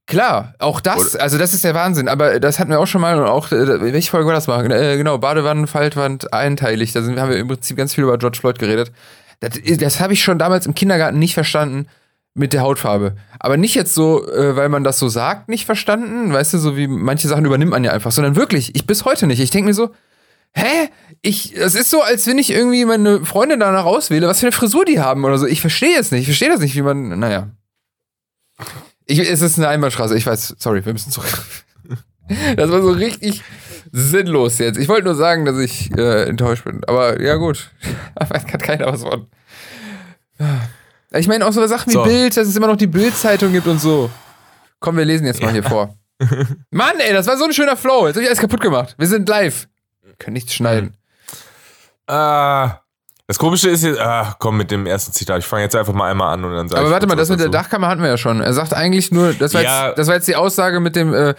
Klar, auch das, also das ist der Wahnsinn, aber das hatten wir auch schon mal und auch, äh, welche Folge war das mal? Äh, genau, Badewannen, Faltwand, einteilig, da sind, haben wir im Prinzip ganz viel über George Floyd geredet. Das, das habe ich schon damals im Kindergarten nicht verstanden mit der Hautfarbe. Aber nicht jetzt so, äh, weil man das so sagt, nicht verstanden, weißt du, so wie manche Sachen übernimmt man ja einfach, sondern wirklich, ich bis heute nicht. Ich denke mir so, Hä? Ich, es ist so, als wenn ich irgendwie meine Freunde danach auswähle, was für eine Frisur die haben oder so. Ich verstehe es nicht. Ich verstehe das nicht, wie man, naja. Ich, es ist eine Einbahnstraße. Ich weiß, sorry, wir müssen zurück. Das war so richtig sinnlos jetzt. Ich wollte nur sagen, dass ich äh, enttäuscht bin. Aber ja, gut. Aber es kann keiner was von. Ich meine auch so Sachen wie So. Bild, dass es immer noch die Bild-Zeitung gibt und so. Komm, wir lesen jetzt mal hier vor. Mann, ey, das war so ein schöner Flow. Jetzt hab ich alles kaputt gemacht. Wir sind live. Wir können nichts schneiden. Ah, das Komische ist jetzt, ah, komm mit dem ersten Zitat. Ich fange jetzt einfach mal einmal an und dann sage Aber ich warte mal, das mit der. Dachkammer hatten wir ja schon. Er sagt eigentlich nur, das war, Ja. jetzt, das war jetzt die Aussage mit dem, äh,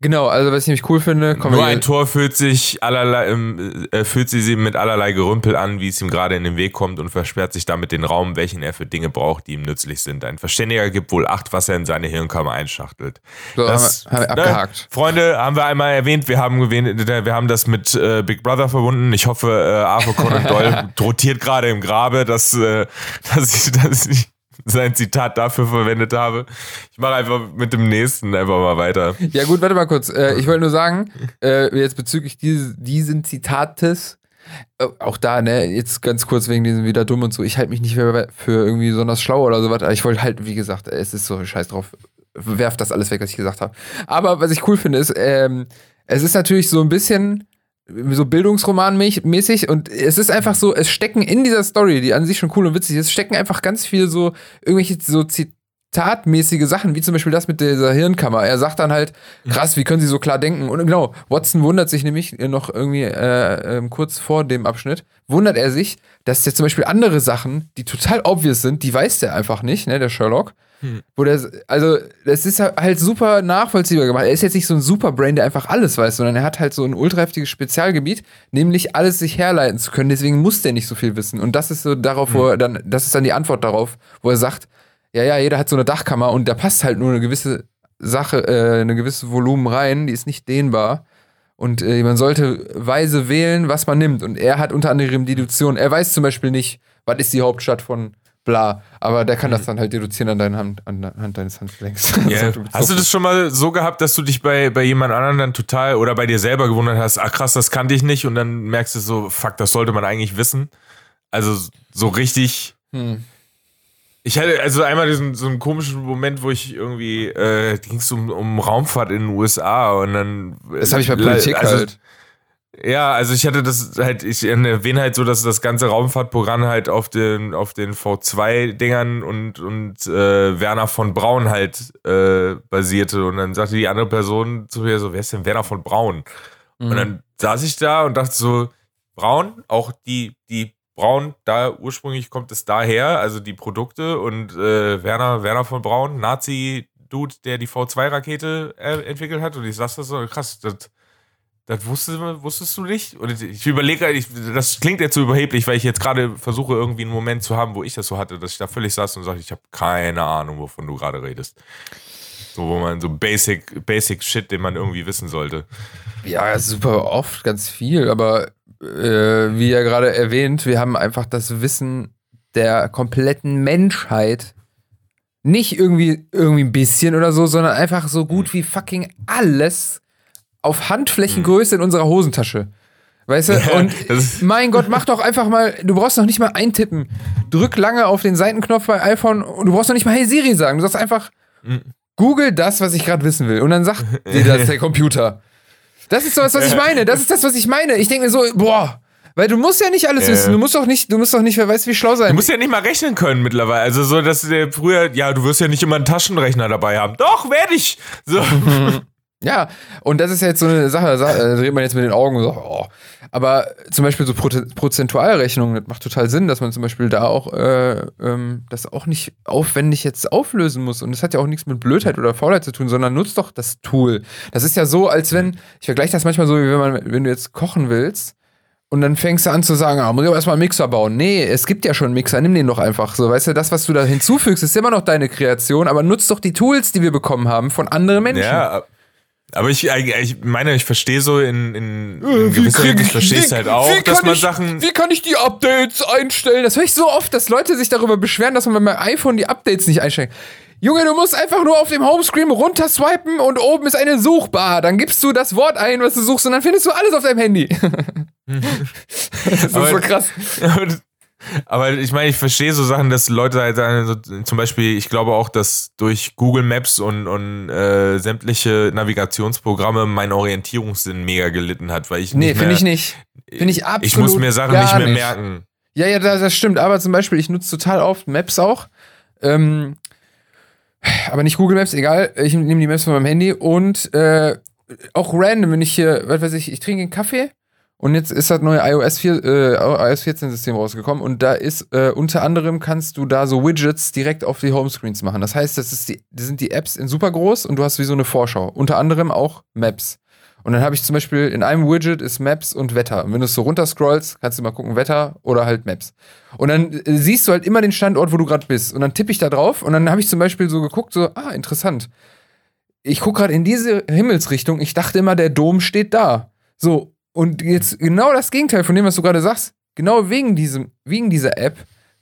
genau, also was ich nämlich cool finde, kommen Nur ein Tor fühlt sich allerlei, ähm, äh, fühlt sie sie mit allerlei Gerümpel an, wie es ihm gerade in den Weg kommt und versperrt sich damit den Raum, welchen er für Dinge braucht, die ihm nützlich sind. Ein Verständiger gibt wohl Acht, was er in seine Hirnkammer einschachtelt. So, Das- haben wir, haben wir ne, abgehakt. Freunde, haben wir einmal erwähnt, wir haben, gewähnt, wir haben das mit äh, Big Brother verbunden. Ich hoffe, äh, Arthur Conan Doyle rotiert gerade im Grabe, dass, äh, dass, ich, dass ich sein Zitat dafür verwendet habe. Ich mache einfach mit dem nächsten einfach mal weiter. Ja gut, warte mal kurz. Äh, ich wollte nur sagen, äh, jetzt bezüglich dieses, diesen Zitates, äh, auch da, ne, jetzt ganz kurz wegen diesem wieder dumm und so, ich halte mich nicht für, für irgendwie besonders schlau oder sowas, aber ich wollte halt, wie gesagt, es ist so scheiß drauf, werft das alles weg, was ich gesagt habe. Aber was ich cool finde, ist, ähm, es ist natürlich so ein bisschen so Bildungsroman-mäßig und es ist einfach so, es stecken in dieser Story, die an sich schon cool und witzig ist, stecken einfach ganz viel so irgendwelche so zitatmäßige Sachen, wie zum Beispiel das mit dieser Hirnkammer. Er sagt dann halt, krass, wie können sie so klar denken? Und genau, Watson wundert sich nämlich noch irgendwie äh, äh, kurz vor dem Abschnitt, wundert er sich, dass der zum Beispiel andere Sachen, die total obvious sind, die weiß der einfach nicht, ne, der Sherlock. Hm. Wo der, also, das ist halt super nachvollziehbar gemacht. Er ist jetzt nicht so ein Superbrain, der einfach alles weiß, sondern er hat halt so ein ultra heftiges Spezialgebiet, nämlich alles sich herleiten zu können. Deswegen muss der nicht so viel wissen. Und das ist so darauf, hm. wo er dann, das ist dann die Antwort darauf, wo er sagt, ja, ja, jeder hat so eine Dachkammer und da passt halt nur eine gewisse Sache, äh, eine gewisse Volumen rein, die ist nicht dehnbar. Und äh, man sollte weise wählen, was man nimmt. Und er hat unter anderem Deduktion. Er weiß zum Beispiel nicht, was ist die Hauptstadt von bla. Aber der kann das mhm. dann halt deduzieren an, deiner Hand, an der Hand deines Handgelenks. Yeah. hast du das schon mal so gehabt, dass du dich bei, bei jemand anderem dann total oder bei dir selber gewundert hast, ach krass, das kannte ich nicht und dann merkst du so, fuck, das sollte man eigentlich wissen. Also so richtig. Hm. Ich hatte also einmal diesen, so einen komischen Moment, wo ich irgendwie, äh, ging es um, um Raumfahrt in den USA und dann. Das habe ich bei Politik also, halt. Ja, also ich hatte das halt, ich erwähne halt so, dass das ganze Raumfahrtprogramm halt auf den, auf den V2-Dingern und, und äh, Werner von Braun halt äh, basierte. Und dann sagte die andere Person zu mir so, wer ist denn Werner von Braun? Mhm. Und dann saß ich da und dachte so, Braun, auch die, die Braun, da ursprünglich kommt es daher, also die Produkte und äh, Werner, Werner von Braun, Nazi-Dude, der die V2-Rakete äh, entwickelt hat. Und ich saß da so, krass, das das wusstest, wusstest du nicht? Und ich überlege, ich, das klingt jetzt so überheblich, weil ich jetzt gerade versuche, irgendwie einen Moment zu haben, wo ich das so hatte, dass ich da völlig saß und sagte, ich habe keine Ahnung, wovon du gerade redest. So, wo man so basic, basic Shit, den man irgendwie wissen sollte. Ja, super oft, ganz viel, aber äh, wie ja gerade erwähnt, wir haben einfach das Wissen der kompletten Menschheit nicht irgendwie, irgendwie ein bisschen oder so, sondern einfach so gut wie fucking alles auf Handflächengröße in unserer Hosentasche. Weißt du? Ja, und mein Gott, mach doch einfach mal, du brauchst noch nicht mal eintippen. Drück lange auf den Seitenknopf bei iPhone und du brauchst noch nicht mal Hey Siri sagen. Du sagst einfach, mhm. Google das, was ich gerade wissen will. Und dann sagt dir das der Computer. Das ist so was, was ich meine. Das ist das, was ich meine. Ich denke mir so, boah, weil du musst ja nicht alles ja. wissen. Du musst doch nicht, du musst doch nicht, wer weiß, wie schlau sein. Du musst ja nicht mal rechnen können mittlerweile. Also so, dass der früher, ja, du wirst ja nicht immer einen Taschenrechner dabei haben. Doch, werde ich. So. Ja, und das ist jetzt so eine Sache, da äh, dreht man jetzt mit den Augen und so, oh. Aber zum Beispiel so Prozentualrechnungen, das macht total Sinn, dass man zum Beispiel da auch äh, ähm, das auch nicht aufwendig jetzt auflösen muss. Und das hat ja auch nichts mit Blödheit oder Faulheit zu tun, sondern nutzt doch das Tool. Das ist ja so, als wenn, ich vergleiche das manchmal so, wie wenn man, wenn du jetzt kochen willst. Und dann fängst du an zu sagen, ah, muss ich aber erstmal einen Mixer bauen. Nee, es gibt ja schon einen Mixer, nimm den doch einfach so. Weißt du, das, was du da hinzufügst, ist immer noch deine Kreation, aber nutzt doch die Tools, die wir bekommen haben von anderen Menschen. Ja, aber ich, ich meine, ich verstehe so in, in, in gewisser Hinsicht, ich verstehe es halt auch, dass man ich, Sachen. Wie kann ich die Updates einstellen? Das höre ich so oft, dass Leute sich darüber beschweren, dass man beim iPhone die Updates nicht einstellt. Junge, du musst einfach nur auf dem Homescreen runterswipen und oben ist eine Suchbar. Dann gibst du das Wort ein, was du suchst, und dann findest du alles auf deinem Handy. das ist aber, so krass. Aber ich meine, ich verstehe so Sachen, dass Leute halt sagen, so, zum Beispiel, ich glaube auch, dass durch Google Maps und, und äh, sämtliche Navigationsprogramme mein Orientierungssinn mega gelitten hat, weil ich Nee, finde ich nicht. Finde ich absolut. Ich muss mir Sachen nicht mehr nicht. merken. Ja, ja, das, das, stimmt. Aber zum Beispiel, ich nutze total oft Maps auch. Ähm, aber nicht Google Maps, egal. Ich nehme die Maps von meinem Handy und äh, auch random, wenn ich hier, was weiß ich, ich trinke einen Kaffee und jetzt ist das neue iOS, 4, äh, iOS 14 System rausgekommen und da ist äh, unter anderem kannst du da so Widgets direkt auf die Homescreens machen. Das heißt, das, ist die, das sind die Apps in super groß und du hast wie so eine Vorschau. Unter anderem auch Maps. Und dann habe ich zum Beispiel in einem Widget ist Maps und Wetter. Und wenn du es so runterscrollst, kannst du mal gucken, Wetter oder halt Maps. Und dann äh, siehst du halt immer den Standort, wo du gerade bist. Und dann tippe ich da drauf und dann habe ich zum Beispiel so geguckt, so, ah, interessant. Ich gucke gerade in diese Himmelsrichtung. Ich dachte immer, der Dom steht da. So, und jetzt genau das Gegenteil von dem, was du gerade sagst, genau wegen, diesem, wegen dieser App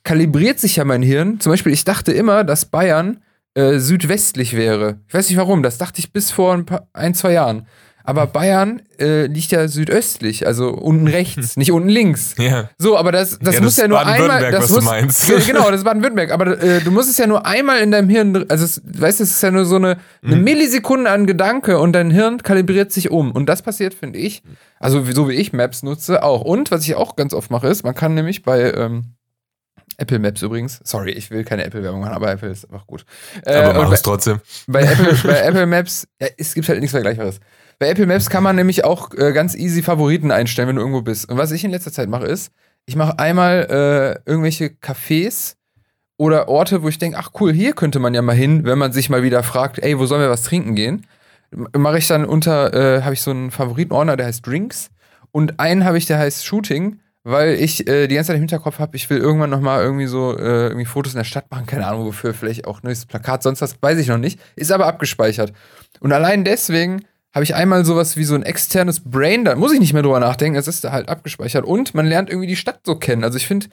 kalibriert sich ja mein Hirn. Zum Beispiel, ich dachte immer, dass Bayern äh, südwestlich wäre. Ich weiß nicht warum, das dachte ich bis vor ein, paar, ein zwei Jahren. Aber Bayern äh, liegt ja südöstlich, also unten rechts, nicht unten links. Ja. So, aber das, das Ja, muss das ja nur einmal. Das was du muss, meinst. Ja, Genau, das ist Baden-Württemberg. Aber äh, du musst es ja nur einmal in deinem Hirn, also es, weißt du, es ist ja nur so eine, eine Mhm. Millisekunde an Gedanke und dein Hirn kalibriert sich um. Und das passiert, finde ich, also so wie ich Maps nutze, auch. Und was ich auch ganz oft mache, ist, man kann nämlich bei ähm, Apple Maps übrigens, sorry, ich will keine Apple-Werbung machen, aber Apple ist einfach gut. Äh, Aber mach es trotzdem. bei Apple, bei Apple Maps, ja, es gibt halt nichts Vergleichbares. Bei Apple Maps kann man nämlich auch äh, ganz easy Favoriten einstellen, wenn du irgendwo bist. Und was ich in letzter Zeit mache, ist, ich mache einmal äh, irgendwelche Cafés oder Orte, wo ich denke, ach cool, hier könnte man ja mal hin, wenn man sich mal wieder fragt, ey, wo sollen wir was trinken gehen? Mache ich dann unter, äh, habe ich so einen Favoritenordner, der heißt Drinks. Und einen habe ich, der heißt Shooting, weil ich äh, die ganze Zeit im Hinterkopf habe, ich will irgendwann noch mal irgendwie so äh, irgendwie Fotos in der Stadt machen, keine Ahnung wofür, vielleicht auch neues Plakat, sonst was, weiß ich noch nicht, ist aber abgespeichert. Und allein deswegen habe ich einmal sowas wie so ein externes Brain, da muss ich nicht mehr drüber nachdenken, es ist da halt abgespeichert und man lernt irgendwie die Stadt so kennen. Also ich finde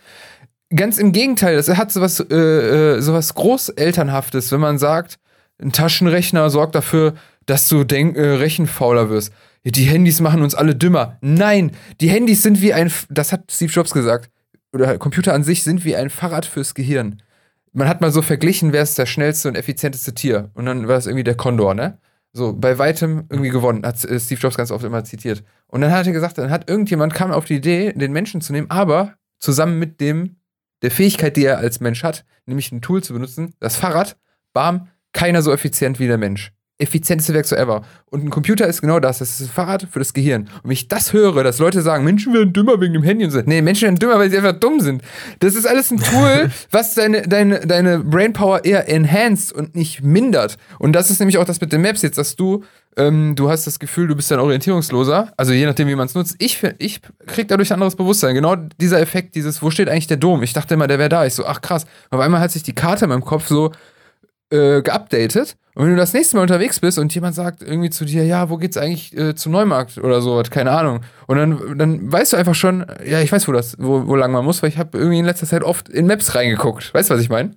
ganz im Gegenteil, das hat sowas äh, äh, sowas großelternhaftes, wenn man sagt, ein Taschenrechner sorgt dafür, dass du denk, äh, rechenfauler wirst. Die Handys machen uns alle dümmer. Nein, die Handys sind wie ein, das hat Steve Jobs gesagt, oder Computer an sich sind wie ein Fahrrad fürs Gehirn. Man hat mal so verglichen, wer ist das schnellste und effizienteste Tier. Und dann war es irgendwie der Kondor, ne? So, bei weitem irgendwie gewonnen, hat äh, Steve Jobs ganz oft immer zitiert. Und dann hat er gesagt, dann hat irgendjemand kam auf die Idee, den Menschen zu nehmen, aber zusammen mit dem, der Fähigkeit, die er als Mensch hat, nämlich ein Tool zu benutzen, das Fahrrad, bam, keiner so effizient wie der Mensch. Effizienteste Werk so ever. Und ein Computer ist genau das. Das ist ein Fahrrad für das Gehirn. Und wenn ich das höre, dass Leute sagen, Menschen werden dümmer wegen dem Handy und so. Nee, Menschen werden dümmer, weil sie einfach dumm sind. Das ist alles ein Tool, was deine, deine, deine Brainpower eher enhanced und nicht mindert. Und das ist nämlich auch das mit den Maps jetzt, dass du, ähm, du hast das Gefühl, du bist dann orientierungsloser. Also je nachdem, wie man es nutzt. Ich, ich krieg dadurch ein anderes Bewusstsein. Genau dieser Effekt, dieses, wo steht eigentlich der Dom? Ich dachte immer, der wäre da. Ich so, ach krass. Auf einmal hat sich die Karte in meinem Kopf so äh, geupdatet. Und wenn du das nächste Mal unterwegs bist und jemand sagt irgendwie zu dir, ja, wo geht's eigentlich äh, zum Neumarkt oder so, keine Ahnung. Und dann, dann weißt du einfach schon, ja, ich weiß, wo das, wo, wo lang man muss, weil ich habe irgendwie in letzter Zeit oft in Maps reingeguckt. Weißt du, was ich meine?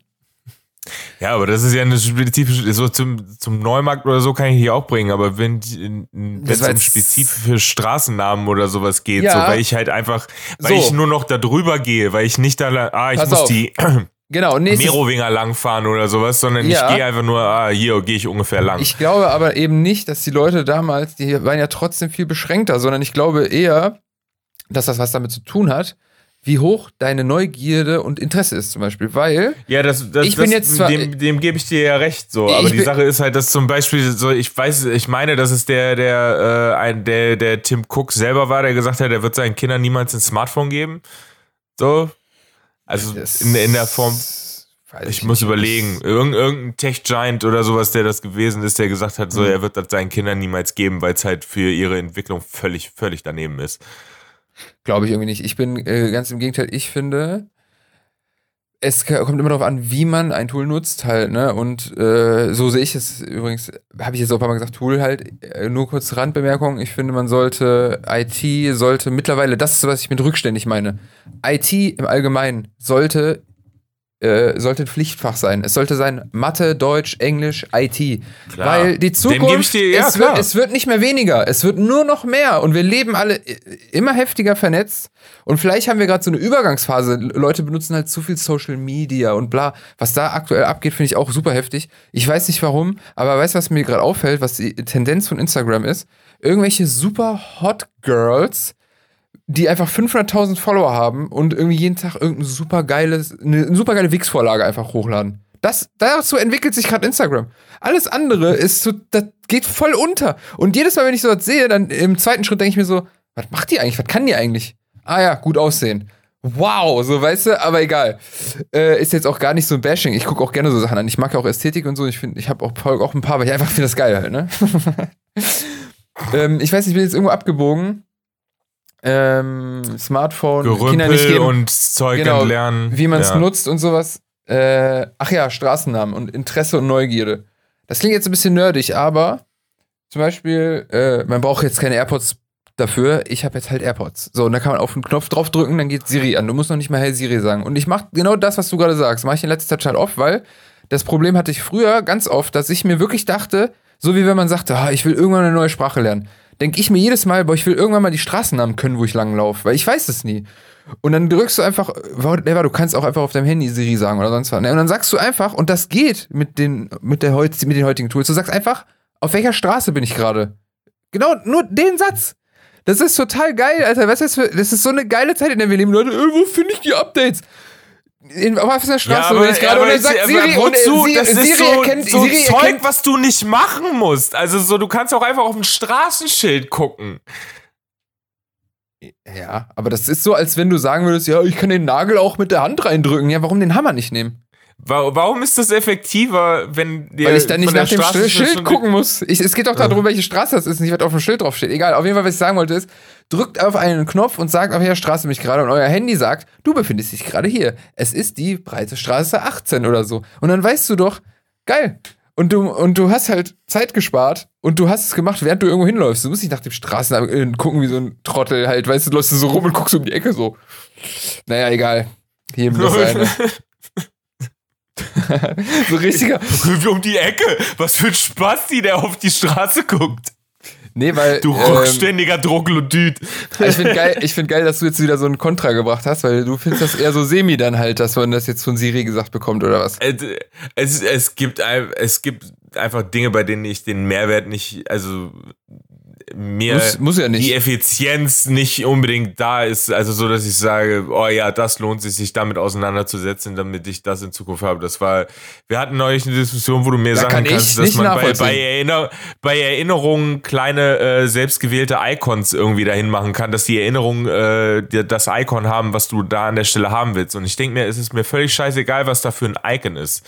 Ja, aber das ist ja eine spezifische, so zum, zum Neumarkt oder so kann ich hier auch bringen, aber wenn es um spezifische Straßennamen oder sowas geht, Ja. so, weil ich halt einfach, weil So. ich nur noch da drüber gehe, weil ich nicht da, ah, ich Pass muss auf. die Genau, nächstes, Merowinger langfahren oder sowas, sondern Ja. ich gehe einfach nur, ah, hier gehe ich ungefähr lang. Ich glaube aber eben nicht, dass die Leute damals, die waren ja trotzdem viel beschränkter, sondern ich glaube eher, dass das was damit zu tun hat, wie hoch deine Neugierde und Interesse ist zum Beispiel. Weil, Ja, das, das, Ich bin das, jetzt zwar- dem, dem gebe ich dir ja recht, so. Aber die Sache ist halt, dass zum Beispiel so, ich weiß, ich meine, dass es der, der, äh, ein, der, der Tim Cook selber war, der gesagt hat, er wird seinen Kindern niemals ein Smartphone geben. So. Also das- in, in der Form, weiß ich muss überlegen, irgend, irgendein Tech-Giant oder sowas, der das gewesen ist, der gesagt hat, so, Mhm. er wird das seinen Kindern niemals geben, weil es halt für ihre Entwicklung völlig, völlig daneben ist. Glaube ich irgendwie nicht. Ich bin äh, ganz im Gegenteil, ich finde, es kommt immer darauf an, wie man ein Tool nutzt halt, ne? Und äh, so sehe ich es übrigens, habe ich jetzt auch ein paar Mal gesagt, Tool halt, äh, nur kurz Randbemerkung, ich finde, man sollte, IT sollte mittlerweile, das ist, was ich mit rückständig meine, IT im Allgemeinen sollte äh, sollte ein Pflichtfach sein. Es sollte sein Mathe, Deutsch, Englisch, IT. Klar. Weil die Zukunft, dir- ja, es, wird, es wird nicht mehr weniger, es wird nur noch mehr und wir leben alle i- immer heftiger vernetzt und vielleicht haben wir gerade so eine Übergangsphase. Leute benutzen halt zu viel Social Media und bla. Was da aktuell abgeht, finde ich auch super heftig. Ich weiß nicht warum, aber weißt du, was mir gerade auffällt, was die Tendenz von Instagram ist? Irgendwelche super Hot Girls, die einfach 500.000 Follower haben und irgendwie jeden Tag irgendein super geiles, eine, super geile Wix-Vorlage einfach hochladen. Das, dazu entwickelt sich gerade Instagram. Alles andere ist so, das geht voll unter. Und jedes Mal, wenn ich sowas sehe, dann im zweiten Schritt denke ich mir so, was macht die eigentlich? Was kann die eigentlich? Ah ja, gut aussehen. Wow, so weißt du, aber egal. Äh, ist jetzt auch gar nicht so ein Bashing. Ich gucke auch gerne so Sachen an. Ich mag ja auch Ästhetik und so. Ich finde, ich habe auch, auch ein paar, weil ich einfach finde das geil halt, ne? ähm, ich weiß ich bin jetzt irgendwo abgebogen. Ähm, Smartphone, Kinder nicht Gerümpel geben, und Zeug Genau, entlernen. wie man es ja. nutzt und sowas. Äh, ach ja, Straßennamen und Interesse und Neugierde. Das klingt jetzt ein bisschen nerdig, aber zum Beispiel, äh, man braucht jetzt keine AirPods dafür. Ich habe jetzt halt AirPods. So, und da kann man auf den Knopf draufdrücken, dann geht Siri an. Du musst noch nicht mal Hey Siri sagen. Und ich mache genau das, was du gerade sagst. Mache ich in letzter Zeit halt oft, weil das Problem hatte ich früher ganz oft, dass ich mir wirklich dachte, so wie wenn man sagte, ah, ich will irgendwann eine neue Sprache lernen. Denke ich mir jedes Mal, boah, ich will irgendwann mal die Straßennamen können, wo ich lang laufe, weil ich weiß es nie. Und dann drückst du einfach, whatever, du kannst auch einfach auf deinem Handy Siri sagen oder sonst was. Ne? Und dann sagst du einfach, und das geht mit den, mit der, mit den heutigen Tools, du sagst einfach, auf welcher Straße bin ich gerade? Genau, nur den Satz. Das ist total geil, Alter. Was ist das für, das ist so eine geile Zeit, in der wir leben, Leute. Äh, wo finde ich die Updates? In, auf der Straße Ja, aber, ich gerade und aber dann sagt aber Siri und äh, wozu? Siri, das ist so, erkennt, so Siri Zeug, erkennt, was du nicht machen musst. Also so, du kannst auch einfach auf ein Straßenschild gucken. Ja, aber das ist so, als wenn du sagen würdest, ja, ich kann den Nagel auch mit der Hand reindrücken. Ja, warum den Hammer nicht nehmen? Wa- Warum ist das effektiver, wenn dir Weil ich dann nicht der nach dem Straße Schild, gucken muss. Ich, es geht doch darum, welche Straße das ist, nicht was auf dem Schild draufsteht. Egal, auf jeden Fall, was ich sagen wollte, ist, drückt auf einen Knopf und sagt, auf welcher Straße bin ich gerade und euer Handy sagt, du befindest dich gerade hier. Es ist die breite Straße 18 oder so. Und dann weißt du doch, geil. Und du, und du hast halt Zeit gespart und du hast es gemacht, während du irgendwo hinläufst. Du musst nicht nach dem Straßennamen gucken wie so ein Trottel halt, weißt du, du läufst so rum und guckst um die Ecke so. Naja, egal. Hier das eine. So richtiger. um die Ecke. Was für ein Spasti, der auf die Straße guckt. Nee, weil. Du ähm, rückständiger Troglodyt. Ich finde geil, ich find geil, dass du jetzt wieder so einen Kontra gebracht hast, weil du findest das eher so semi dann halt, dass man das jetzt von Siri gesagt bekommt oder was. Es, es, gibt, es gibt einfach Dinge, bei denen ich den Mehrwert nicht, also mir Muss, muss ja die. Effizienz nicht unbedingt da ist, also so, dass ich sage, oh ja, das lohnt sich, sich damit auseinanderzusetzen, damit ich das in Zukunft habe. Das war, wir hatten neulich eine Diskussion, wo du mir Da sagen kann kannst, dass man bei, bei, Erinner, bei Erinnerungen kleine äh, selbstgewählte Icons irgendwie dahin machen kann, dass die Erinnerungen äh, dir das Icon haben, was du da an der Stelle haben willst. Und ich denke mir, es ist mir völlig scheißegal, was da für ein Icon ist.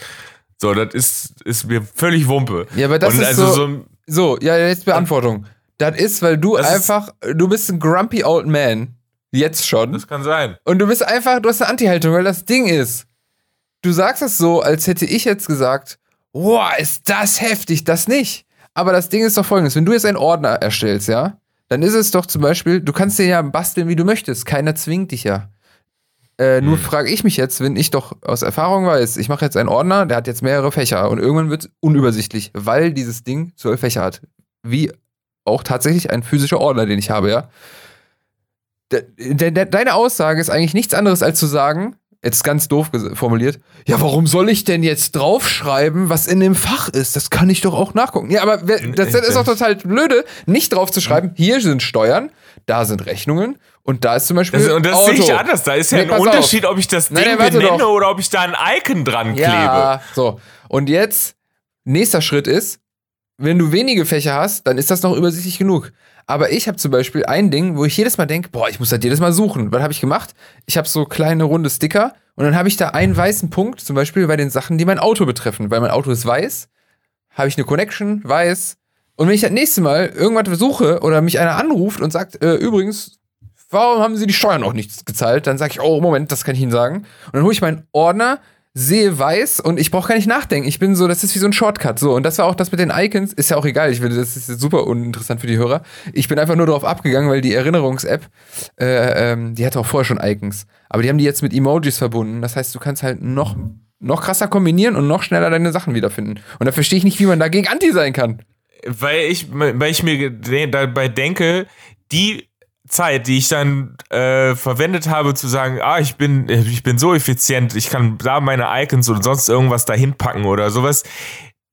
So, das ist, ist mir völlig Wumpe. Ja, aber das Und ist also so, so, ja, jetzt Beantwortung. Das ist, weil du Das einfach, du bist ein grumpy old man. Jetzt schon. Das kann sein. Und du bist einfach, du hast eine Anti-Haltung, weil das Ding ist, du sagst das so, als hätte ich jetzt gesagt, boah, ist das heftig, das nicht. Aber das Ding ist doch folgendes, wenn du jetzt einen Ordner erstellst, ja, dann ist es doch zum Beispiel, du kannst den ja basteln, wie du möchtest. Keiner zwingt dich ja. Äh, nur Hm. frage ich mich jetzt, wenn ich doch aus Erfahrung weiß, ich mache jetzt einen Ordner, der hat jetzt mehrere Fächer und irgendwann wird es unübersichtlich, weil dieses Ding zwölf Fächer hat. Wie auch tatsächlich ein physischer Ordner, den ich habe, ja. De, de, de, deine Aussage ist eigentlich nichts anderes als zu sagen, jetzt ganz doof formuliert, ja, warum soll ich denn jetzt draufschreiben, was in dem Fach ist? Das kann ich doch auch nachgucken. Ja, aber das, ist doch total blöde, nicht drauf zu schreiben, hier sind Steuern, da sind Rechnungen und da ist zum Beispiel. Das, und das Auto. sehe ich anders. Da ist ja Nee, ein pass auf. Unterschied, ob ich das Ding Nein, nein, benenne oder ob ich da ein Icon dran klebe. Ja, so. Und jetzt, nächster Schritt ist, wenn du wenige Fächer hast, dann ist das noch übersichtlich genug. Aber ich habe zum Beispiel ein Ding, wo ich jedes Mal denke, boah, ich muss das jedes Mal suchen. Was habe ich gemacht? Ich habe so kleine runde Sticker und dann habe ich da einen weißen Punkt, zum Beispiel bei den Sachen, die mein Auto betreffen. Weil mein Auto ist weiß, habe ich eine Connection, weiß. Und wenn ich das nächste Mal irgendwas suche oder mich einer anruft und sagt, äh, übrigens, warum haben Sie die Steuern noch nicht gezahlt? Dann sage ich, oh, Moment, das kann ich Ihnen sagen. Und dann hole ich meinen Ordner, sehe weiß und ich brauche gar nicht nachdenken. Ich bin so, das ist wie so ein Shortcut. So, und das war auch das mit den Icons. Ist ja auch egal. Ich finde, das ist super uninteressant für die Hörer. Ich bin einfach nur darauf abgegangen, weil die Erinnerungs-App, äh, ähm, die hatte auch vorher schon Icons. Aber die haben die jetzt mit Emojis verbunden. Das heißt, du kannst halt noch, noch krasser kombinieren und noch schneller deine Sachen wiederfinden. Und da verstehe ich nicht, wie man dagegen anti sein kann. Weil ich, weil ich mir dabei denke, die Zeit, die ich dann äh, verwendet habe, zu sagen, ah, ich bin, ich bin so effizient, ich kann da meine Icons oder sonst irgendwas dahin packen oder sowas.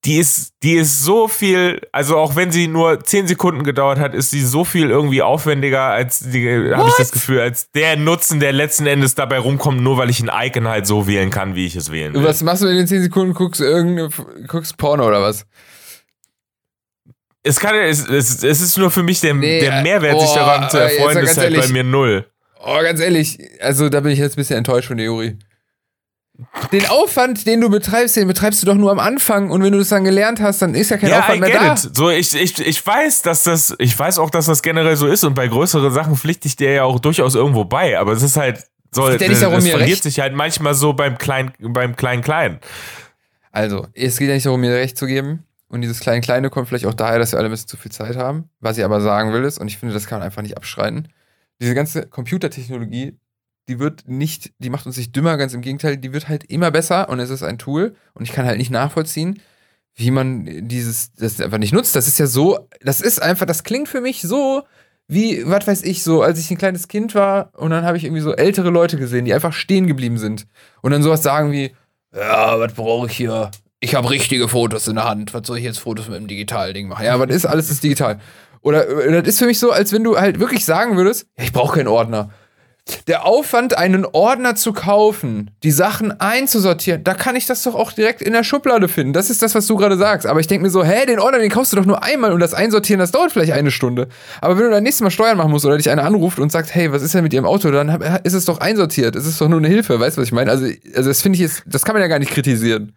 Die ist, die ist so viel, also auch wenn sie nur 10 Sekunden gedauert hat, ist sie so viel irgendwie aufwendiger als die, habe ich das Gefühl, als der Nutzen, der letzten Endes dabei rumkommt, nur weil ich ein Icon halt so wählen kann, wie ich es wählen will. Was machst du in den 10 Sekunden? Guckst, irgendeine, guckst Porno oder was? Es kann, es, es, es ist nur für mich der, Nee, der Mehrwert, sich oh, daran zu äh, erfreuen, ist halt bei ehrlich. mir null. Oh, ganz ehrlich, also da bin ich jetzt ein bisschen enttäuscht von der Juri. Den Aufwand, den du betreibst, den betreibst du doch nur am Anfang und wenn du das dann gelernt hast, dann ist ja kein Ja, I Aufwand mehr get da. it. So, ich, ich, ich weiß, dass das, ich weiß auch, dass das generell so ist und bei größeren Sachen pflichte ich dir ja auch durchaus irgendwo bei, aber es ist halt, so, das mir verliert recht- sich halt manchmal so beim klein, beim klein klein. Also, es geht ja nicht darum, mir recht zu geben. Und dieses Klein-Kleine kommt vielleicht auch daher, dass wir alle ein bisschen zu viel Zeit haben. Was ich aber sagen will ist, und ich finde, das kann man einfach nicht abschreiten, diese ganze Computertechnologie, die wird nicht, die macht uns nicht dümmer, ganz im Gegenteil, die wird halt immer besser und es ist ein Tool und ich kann halt nicht nachvollziehen, wie man dieses, das einfach nicht nutzt. Das ist ja so, das ist einfach, das klingt für mich so, wie, was weiß ich, so, als ich ein kleines Kind war und dann habe ich irgendwie so ältere Leute gesehen, die einfach stehen geblieben sind und dann sowas sagen wie, ja, was brauche ich hier? Ich habe richtige Fotos in der Hand. Was soll ich jetzt Fotos mit dem Digital-Ding machen? Ja, was ist alles ist digital? Oder äh, das ist für mich so, als wenn du halt wirklich sagen würdest, ja, ich brauche keinen Ordner. Der Aufwand, einen Ordner zu kaufen, die Sachen einzusortieren, da kann ich das doch auch direkt in der Schublade finden. Das ist das, was du gerade sagst. Aber ich denke mir so, hä, den Ordner, den kaufst du doch nur einmal und das Einsortieren, das dauert vielleicht eine Stunde. Aber wenn du dann nächstes Mal Steuern machen musst oder dich einer anruft und sagt, hey, was ist denn mit ihrem Auto, dann ist es doch einsortiert. Es ist doch nur eine Hilfe. Weißt du, was ich meine? Also, also das finde ich jetzt, das kann man ja gar nicht kritisieren.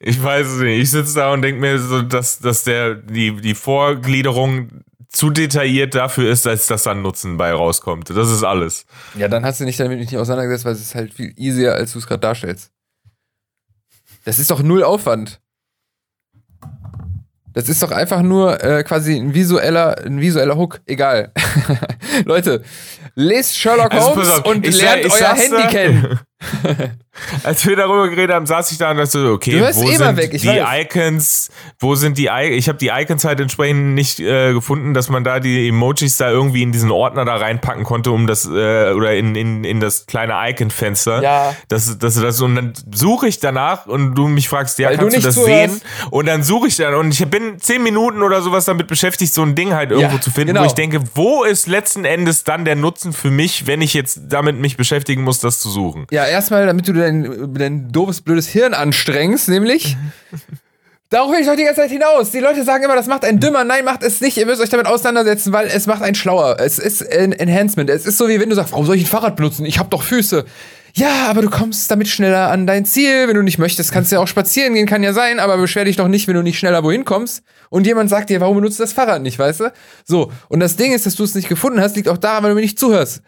Ich weiß es nicht. Ich sitze da und denke mir so, dass, dass der, die, die Vorgliederung zu detailliert dafür ist, als dass dann Nutzen bei rauskommt. Das ist alles. Ja, dann hast du dich damit nicht auseinandergesetzt, weil es ist halt viel easier, als du es gerade darstellst. Das ist doch null Aufwand. Das ist doch einfach nur äh, quasi ein visueller, ein visueller Hook. Egal. Leute, lest Sherlock also, Holmes auf, und lernt sag, euer Handy da, kennen. Als wir darüber geredet haben, saß ich da und dachte so, okay, wo sind weg, die weiß. Icons, wo sind die Icons, ich habe die Icons halt entsprechend nicht äh, gefunden, dass man da die Emojis da irgendwie in diesen Ordner da reinpacken konnte, um das, äh, oder in, in, in das kleine Icon-Fenster. Ja. Das, das, das, und dann suche ich danach und du mich fragst, ja, Weil kannst du, du das zuhörst. sehen? Und dann suche ich dann und ich bin zehn Minuten oder sowas damit beschäftigt, so ein Ding halt irgendwo ja, zu finden, genau. wo ich denke, wo ist letzten Endes dann der Nutzen für mich, wenn ich jetzt damit mich beschäftigen muss, das zu suchen? Ja, erstmal, damit du dein, dein doofes, blödes Hirn anstrengst, nämlich. Darauf will ich doch die ganze Zeit hinaus. Die Leute sagen immer, das macht einen dümmer. Nein, macht es nicht. Ihr müsst euch damit auseinandersetzen, weil es macht einen schlauer. Es ist ein Enhancement. Es ist so, wie wenn du sagst, warum soll ich ein Fahrrad benutzen? Ich habe doch Füße. Ja, aber du kommst damit schneller an dein Ziel. Wenn du nicht möchtest, kannst du ja auch spazieren gehen, kann ja sein, aber beschwer dich doch nicht, wenn du nicht schneller wohin kommst. Und jemand sagt dir, warum benutzt du das Fahrrad nicht, weißt du? So, und das Ding ist, dass du es nicht gefunden hast, liegt auch daran, weil du mir nicht zuhörst.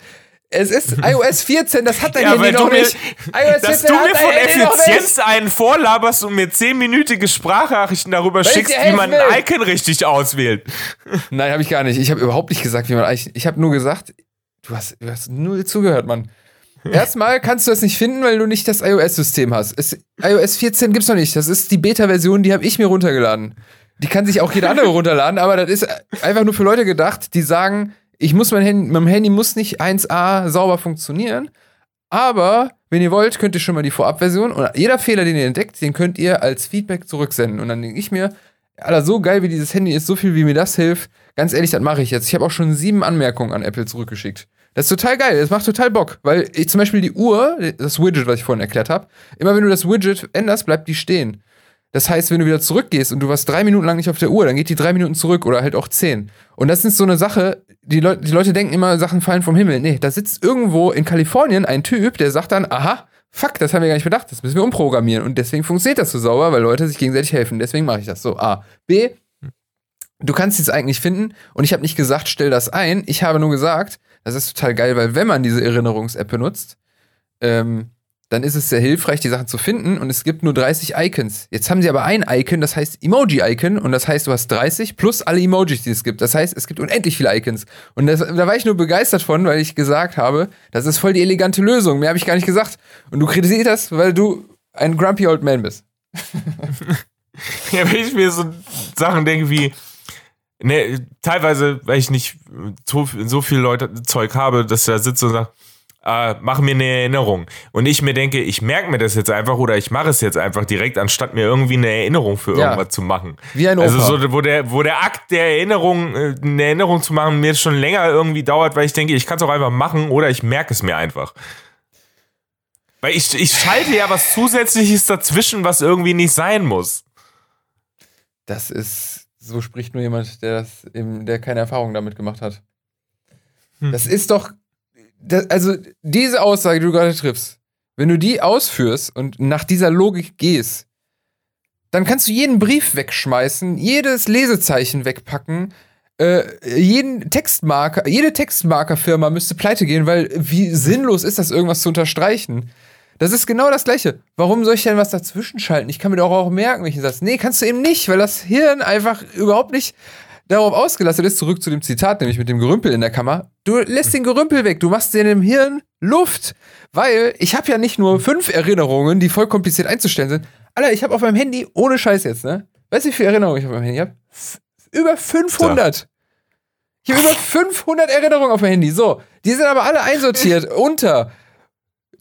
Es ist iOS 14, das hat dein ja, Handy noch nicht. iOS dass du mir von Effizienz einen vorlaberst und mir 10-minütige Sprachnachrichten darüber weil schickst, wie man ein Icon richtig auswählt. Nein, habe ich gar nicht. Ich habe überhaupt nicht gesagt, wie man eigentlich. Ich habe nur gesagt, du hast, du hast null zugehört, Mann. Erstmal kannst du das nicht finden, weil du nicht das iOS-System hast. Es, iOS 14 gibt's noch nicht. Das ist die Beta-Version, die habe ich mir runtergeladen. Die kann sich auch jeder andere runterladen, aber das ist einfach nur für Leute gedacht, die sagen, ich muss mein Handy, mein Handy muss nicht 1A sauber funktionieren, aber wenn ihr wollt, könnt ihr schon mal die Vorabversion und jeder Fehler, den ihr entdeckt, den könnt ihr als Feedback zurücksenden. Und dann denke ich mir, Alter, so geil wie dieses Handy ist, so viel wie mir das hilft, ganz ehrlich, das mache ich jetzt. Ich habe auch schon sieben Anmerkungen an Apple zurückgeschickt. Das ist total geil, das macht total Bock, weil ich zum Beispiel die Uhr, das Widget, was ich vorhin erklärt habe, immer wenn du das Widget änderst, bleibt die stehen. Das heißt, wenn du wieder zurückgehst und du warst drei Minuten lang nicht auf der Uhr, dann geht die drei Minuten zurück oder halt auch zehn. Und das ist so eine Sache, die, Leu die Leute denken immer, Sachen fallen vom Himmel. Nee, da sitzt irgendwo in Kalifornien ein Typ, der sagt dann, aha, fuck, das haben wir gar nicht bedacht, das müssen wir umprogrammieren. Und deswegen funktioniert das so sauber, weil Leute sich gegenseitig helfen. Deswegen mache ich das so. A. B. Du kannst es eigentlich finden und ich habe nicht gesagt, stell das ein. Ich habe nur gesagt, das ist total geil, weil wenn man diese Erinnerungs-App benutzt, ähm, dann ist es sehr hilfreich, die Sachen zu finden und es gibt nur 30 Icons. Jetzt haben sie aber ein Icon, das heißt Emoji-Icon und das heißt, du hast 30 plus alle Emojis, die es gibt. Das heißt, es gibt unendlich viele Icons. Und das, da war ich nur begeistert von, weil ich gesagt habe, das ist voll die elegante Lösung. Mehr habe ich gar nicht gesagt. Und du kritisierst das, weil du ein grumpy old man bist. ja, wenn ich mir so Sachen denke wie, ne, teilweise, weil ich nicht so, so viel Leute Zeug habe, dass ich da sitze und sage, äh, mach mir eine Erinnerung. Und ich mir denke, ich merke mir das jetzt einfach oder ich mache es jetzt einfach direkt, anstatt mir irgendwie eine Erinnerung für ja. irgendwas zu machen. Wie ein Opa. Also so, wo der, wo der Akt der Erinnerung, äh, eine Erinnerung zu machen, mir schon länger irgendwie dauert, weil ich denke, ich kann es auch einfach machen oder ich merke es mir einfach. Weil ich, ich schalte ja was Zusätzliches dazwischen, was irgendwie nicht sein muss. Das ist, so spricht nur jemand, der das eben, der keine Erfahrung damit gemacht hat. Hm. Das ist doch, das, also diese Aussage, die du gerade triffst, wenn du die ausführst und nach dieser Logik gehst, dann kannst du jeden Brief wegschmeißen, jedes Lesezeichen wegpacken, äh, jeden Textmarker, jede Textmarkerfirma müsste pleite gehen, weil wie sinnlos ist das, irgendwas zu unterstreichen? Das ist genau das Gleiche. Warum soll ich denn was dazwischen schalten? Ich kann mir doch auch merken, welchen Satz. Nee, kannst du eben nicht, weil das Hirn einfach überhaupt nicht darauf ausgelastet ist, zurück zu dem Zitat, nämlich mit dem Gerümpel in der Kammer. Du lässt den Gerümpel weg, du machst dir in dem Hirn Luft, weil ich habe ja nicht nur fünf Erinnerungen, die voll kompliziert einzustellen sind. Alter, ich habe auf meinem Handy, ohne Scheiß jetzt, ne? Weißt du, wie viele Erinnerungen ich auf meinem Handy habe? Über 500. Ich habe über 500 Erinnerungen auf meinem Handy. So, die sind aber alle einsortiert unter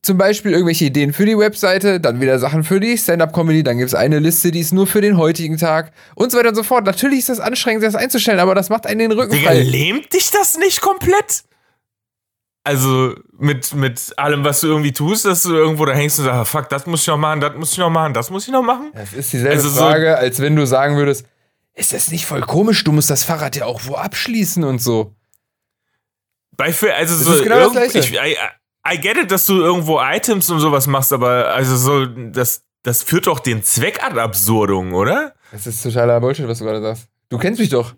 zum Beispiel irgendwelche Ideen für die Webseite, dann wieder Sachen für die Stand-Up-Comedy, dann gibt es eine Liste, die ist nur für den heutigen Tag und so weiter und so fort. Natürlich ist das anstrengend, das einzustellen, aber das macht einen den Rücken Digga, frei. lähmt dich das nicht komplett? Also mit, mit allem, was du irgendwie tust, dass du irgendwo da hängst und sagst, ah, fuck, das muss ich noch machen, das muss ich noch machen, das muss ich noch machen. Das ist dieselbe Also so- Frage, als wenn du sagen würdest, ist das nicht voll komisch, du musst das Fahrrad ja auch wo abschließen und so. Bei, also Das so, ist genau das Gleiche. ich, I, get it, dass du irgendwo Items und sowas machst, aber also so, das, das führt doch den Zweck ad absurdum, oder? Das ist totaler Bullshit, was du gerade sagst. Du kennst mich doch.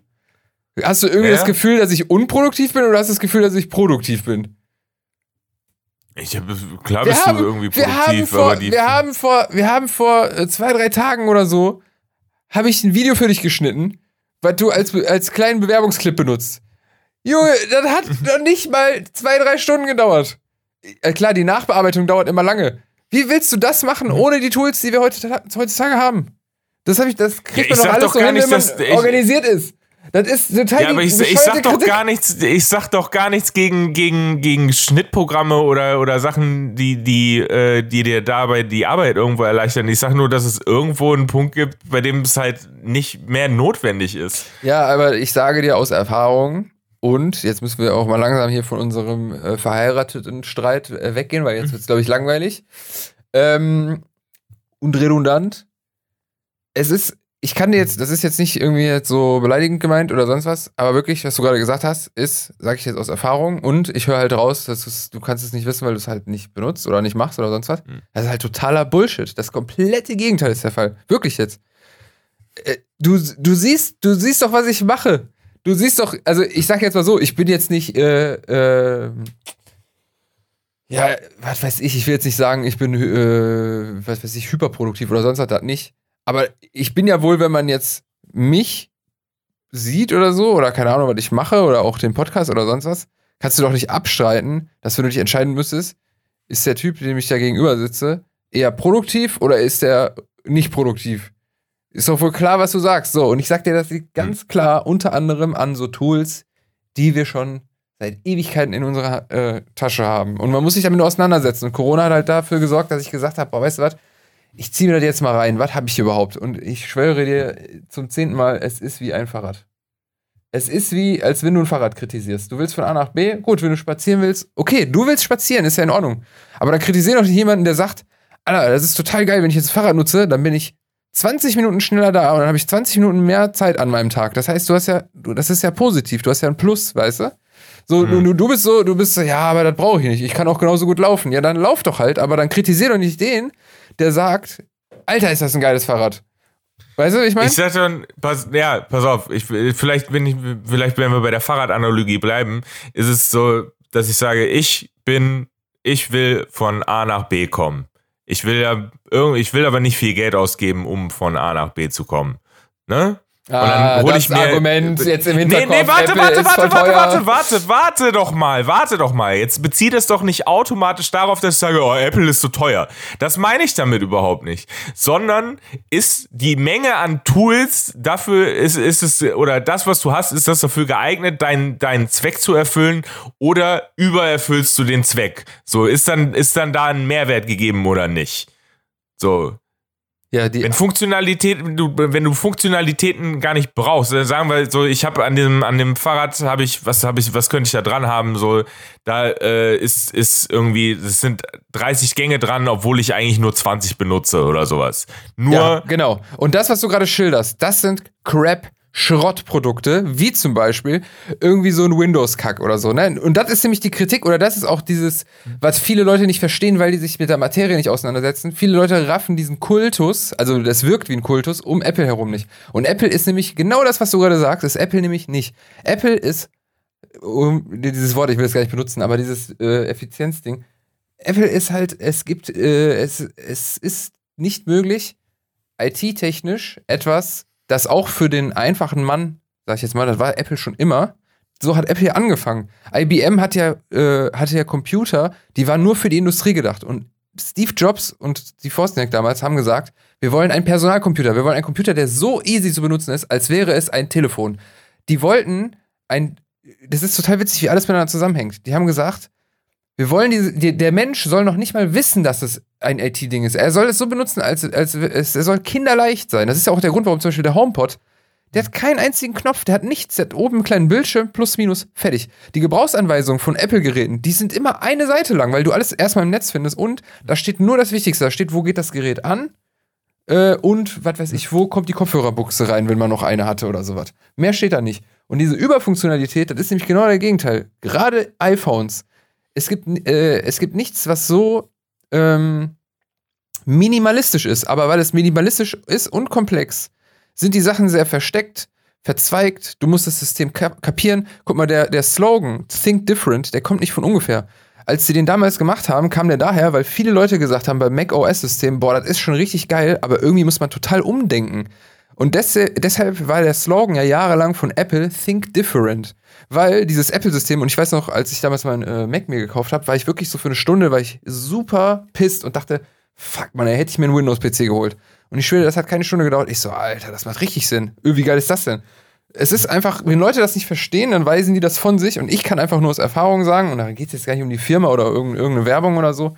Hast du irgendwie Ja. das Gefühl, dass ich unproduktiv bin oder hast du das Gefühl, dass ich produktiv bin? Ich hab, klar Wir bist haben, du irgendwie produktiv, vor, aber die. wir haben vor, wir haben vor äh, zwei, drei Tagen oder so, habe ich ein Video für dich geschnitten, was du als, als kleinen Bewerbungsclip benutzt. Junge, das hat noch nicht mal zwei, drei Stunden gedauert. Äh, klar, die Nachbearbeitung dauert immer lange. Wie willst du das machen Mhm. ohne die Tools, die wir heute, heutzutage haben? Das habe ich, das kriegt Ja, man doch alles doch so hin, nicht, wenn man dass- ich- organisiert ist. Das ist total ja, aber ich, ich sag doch Kritik. gar nichts, ich sag doch gar nichts gegen, gegen, gegen Schnittprogramme oder, oder Sachen, die, die, äh, die dir dabei die Arbeit irgendwo erleichtern. Ich sag nur, dass es irgendwo einen Punkt gibt, bei dem es halt nicht mehr notwendig ist. Ja, aber ich sage dir aus Erfahrung, und jetzt müssen wir auch mal langsam hier von unserem äh, verheirateten Streit äh, weggehen, weil jetzt wird es, glaube ich, langweilig. Ähm, und redundant. Es ist, ich kann dir jetzt, das ist jetzt nicht irgendwie jetzt so beleidigend gemeint oder sonst was, aber wirklich, was du gerade gesagt hast, ist, sage ich jetzt aus Erfahrung, und ich höre halt raus, dass du kannst es nicht wissen, weil du es halt nicht benutzt oder nicht machst oder sonst was. Mhm. Das ist halt totaler Bullshit. Das komplette Gegenteil ist der Fall. Wirklich jetzt. Äh, Du, du siehst, du siehst doch, was ich mache. Du siehst doch, also ich sag jetzt mal so, ich bin jetzt nicht, äh, äh, ja, was weiß ich, ich will jetzt nicht sagen, ich bin, äh, was weiß ich, hyperproduktiv oder sonst was, das nicht. Aber ich bin ja wohl, wenn man jetzt mich sieht oder so, oder keine Ahnung, was ich mache, oder auch den Podcast oder sonst was, kannst du doch nicht abstreiten, dass wenn du dich entscheiden müsstest, ist der Typ, dem ich da gegenüber sitze, eher produktiv oder ist der nicht produktiv? Ist doch wohl klar, was du sagst. So, und ich sag dir, das liegt ganz klar unter anderem an so Tools, die wir schon seit Ewigkeiten in unserer äh, Tasche haben. Und man muss sich damit nur auseinandersetzen. Und Corona hat halt dafür gesorgt, dass ich gesagt habe, boah, weißt du was, ich ziehe mir das jetzt mal rein. Was habe ich hier überhaupt? Und ich schwöre dir zum zehnten Mal, es ist wie ein Fahrrad. Es ist wie, als wenn du ein Fahrrad kritisierst. Du willst von A nach B, gut, wenn du spazieren willst, okay, du willst spazieren, ist ja in Ordnung. Aber dann kritisier doch nicht jemanden, der sagt, Alter, das ist total geil, wenn ich jetzt das Fahrrad nutze, dann bin ich 20 Minuten schneller da und dann habe ich 20 Minuten mehr Zeit an meinem Tag. Das heißt, du hast ja, du, das ist ja positiv, du hast ja ein Plus, weißt du? So, du, du, du bist so, du bist so, ja, aber das brauche ich nicht. Ich kann auch genauso gut laufen. Ja, dann lauf doch halt, aber dann kritisier doch nicht den, der sagt, Alter, ist das ein geiles Fahrrad. Weißt du, ich meine? Ich sag dann, pass, ja, pass auf, ich, vielleicht bin ich, vielleicht wenn wir bei der Fahrradanalogie bleiben, ist es so, dass ich sage, ich bin, ich will von A nach B kommen. Ich will ja, ich will aber nicht viel Geld ausgeben, um von A nach B zu kommen. Ne? Ah, hol das ich mir- Argument jetzt im Nee, Hinterkopf. nee, warte, Apple warte, warte, warte, teuer. warte, warte, warte doch mal, warte doch mal. Jetzt beziehe das doch nicht automatisch darauf, dass ich sage, oh, Apple ist so teuer. Das meine ich damit überhaupt nicht. Sondern ist die Menge an Tools dafür, ist, ist es, oder das, was du hast, ist das dafür geeignet, deinen, deinen Zweck zu erfüllen oder übererfüllst du den Zweck? So, ist dann, ist dann da ein Mehrwert gegeben oder nicht? So, Ja, die, wenn Funktionalität, du, wenn du Funktionalitäten gar nicht brauchst, dann sagen wir so, ich habe an dem an dem Fahrrad habe ich was habe ich was könnte ich da dran haben so, da äh, ist ist irgendwie es sind 30 Gänge dran, obwohl ich eigentlich nur 20 benutze oder sowas. Nur Ja, genau. Und das, was du gerade schilderst, das sind Crap. Schrottprodukte, wie zum Beispiel irgendwie so ein Windows-Kack oder so. Ne? Und das ist nämlich die Kritik, oder das ist auch dieses, was viele Leute nicht verstehen, weil die sich mit der Materie nicht auseinandersetzen. Viele Leute raffen diesen Kultus, also das wirkt wie ein Kultus, um Apple herum nicht. Und Apple ist nämlich genau das, was du gerade sagst, ist Apple nämlich nicht. Apple ist, um, dieses Wort, ich will es gar nicht benutzen, aber dieses äh, Effizienzding. Apple ist halt, es gibt, äh, es, es ist nicht möglich, IT-technisch etwas, das auch für den einfachen Mann, sag ich jetzt mal, das war Apple schon immer, so hat Apple ja angefangen. IBM hat ja, äh, hatte ja Computer, die waren nur für die Industrie gedacht. Und Steve Jobs und Steve Wozniak damals haben gesagt, wir wollen einen Personalcomputer. Wir wollen einen Computer, der so easy zu benutzen ist, als wäre es ein Telefon. Die wollten ein, das ist total witzig, wie alles miteinander zusammenhängt. Die haben gesagt, wir wollen diese, die, der Mensch soll noch nicht mal wissen, dass es ein IT-Ding ist. Er soll es so benutzen, als, als es, er soll kinderleicht sein. Das ist ja auch der Grund, warum zum Beispiel der HomePod, der hat keinen einzigen Knopf, der hat nichts, der hat oben einen kleinen Bildschirm, plus, minus, fertig. Die Gebrauchsanweisungen von Apple-Geräten, die sind immer eine Seite lang, weil du alles erstmal im Netz findest und da steht nur das Wichtigste. Da steht, wo geht das Gerät an äh, und, was weiß ich, wo kommt die Kopfhörerbuchse rein, wenn man noch eine hatte oder sowas. Mehr steht da nicht. Und diese Überfunktionalität, das ist nämlich genau der Gegenteil. Gerade iPhones, es gibt, äh, es gibt nichts, was so ähm, minimalistisch ist. Aber weil es minimalistisch ist und komplex, sind die Sachen sehr versteckt, verzweigt. Du musst das System kapieren. Guck mal, der, der Slogan Think Different, der kommt nicht von ungefähr. Als sie den damals gemacht haben, kam der daher, weil viele Leute gesagt haben beim Mac OS-System, boah, das ist schon richtig geil, aber irgendwie muss man total umdenken. Und des deshalb war der Slogan ja jahrelang von Apple Think Different. Weil dieses Apple-System, und ich weiß noch, als ich damals mein äh, Mac mir gekauft habe, war ich wirklich so für eine Stunde, war ich super pisst und dachte, fuck man, hätte ich mir einen Windows-PC geholt. Und ich schwöre, das hat keine Stunde gedauert. Ich so, Alter, das macht richtig Sinn. Öh, wie geil ist das denn? Es ist einfach, wenn Leute das nicht verstehen, dann weisen die das von sich und ich kann einfach nur aus Erfahrung sagen, und da geht es jetzt gar nicht um die Firma oder irgendeine Werbung oder so,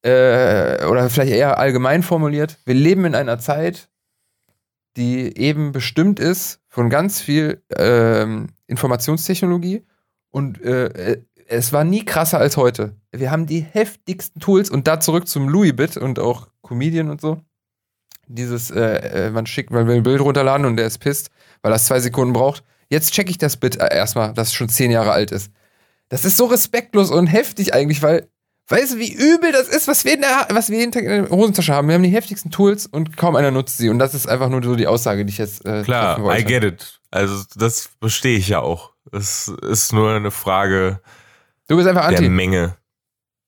äh, oder vielleicht eher allgemein formuliert, wir leben in einer Zeit, die eben bestimmt ist von ganz viel ähm, Informationstechnologie und äh, es war nie krasser als heute. Wir haben die heftigsten Tools und da zurück zum Louis-Bit und auch Comedian und so. Dieses, äh, äh man schickt, man will ein Bild runterladen und der ist pisst, weil das zwei Sekunden braucht. Jetzt checke ich das Bit äh, erstmal, das schon zehn Jahre alt ist. Das ist so respektlos und heftig eigentlich, weil Weißt du, wie übel das ist, was wir, in der, was wir jeden Tag in der Hosentasche haben? Wir haben die heftigsten Tools und kaum einer nutzt sie. Und das ist einfach nur so die Aussage, die ich jetzt äh, Klar, I get it. Also das verstehe ich ja auch. Es ist nur eine Frage du bist einfach anti. der Menge.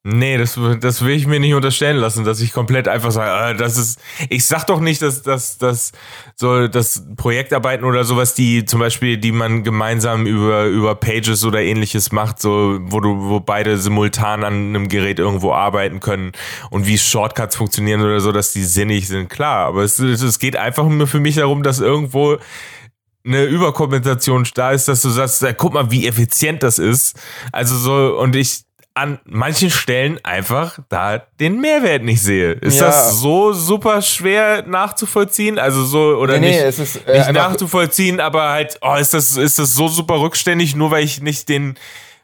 Nee, das, das will ich mir nicht unterstellen lassen, dass ich komplett einfach sage, äh, das ist, ich sag doch nicht, dass, dass, dass so, das Projektarbeiten oder sowas, die zum Beispiel, die man gemeinsam über, über Pages oder ähnliches macht, so, wo du, wo beide simultan an einem Gerät irgendwo arbeiten können und wie Shortcuts funktionieren oder so, dass die sinnig sind, klar. Aber es, es geht einfach nur für mich darum, dass irgendwo eine Überkompensation da ist, dass du sagst, guck mal, wie effizient das ist. Also so, und ich an manchen Stellen einfach da den Mehrwert nicht sehe. Ist ja. das so super schwer nachzuvollziehen? Also so, oder nee, nicht, nee, ist, äh, nicht nachzuvollziehen, aber halt, oh, ist das, ist das so super rückständig, nur weil ich nicht den,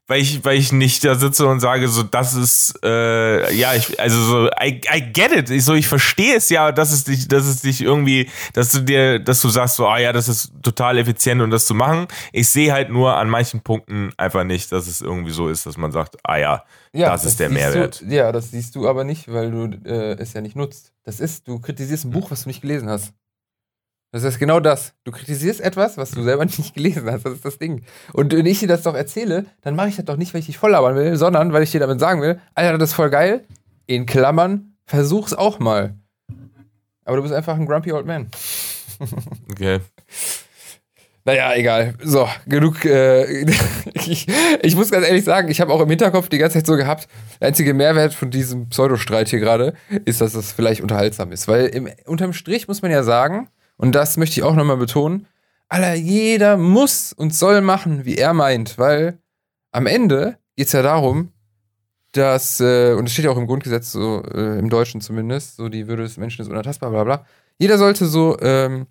weil ich, weil ich nicht da sitze und sage, so, das ist, äh, ja, ich, also so, I, I get it. Ich, so, ich verstehe es ja, dass es dich, dass es dich irgendwie, dass du dir, dass du sagst, so, ah ja, das ist total effizient und das zu machen. Ich sehe halt nur an manchen Punkten einfach nicht, dass es irgendwie so ist, dass man sagt, ah ja, ja das, das, ist der Mehrwert. Du, ja, das siehst du aber nicht, weil du äh, es ja nicht nutzt. Das ist, du kritisierst ein Buch, was du nicht gelesen hast. Das ist genau das. Du kritisierst etwas, was du selber nicht gelesen hast. Das ist das Ding. Und wenn ich dir das doch erzähle, dann mache ich das doch nicht, weil ich dich voll labern will, sondern weil ich dir damit sagen will, Alter, das ist voll geil. In Klammern, versuch's auch mal. Aber du bist einfach ein grumpy old man. okay. Naja, egal. So, genug. Äh, ich, ich, muss ganz ehrlich sagen, ich habe auch im Hinterkopf die ganze Zeit so gehabt, der einzige Mehrwert von diesem Pseudostreit hier gerade ist, dass es vielleicht unterhaltsam ist. Weil im, unterm Strich muss man ja sagen, und das möchte ich auch nochmal betonen. Alter, jeder muss und soll machen, wie er meint, weil am Ende geht es ja darum, dass, äh, und es steht ja auch im Grundgesetz, so äh, im Deutschen zumindest, so die Würde des Menschen ist unantastbar, bla bla. Jeder sollte so ähm,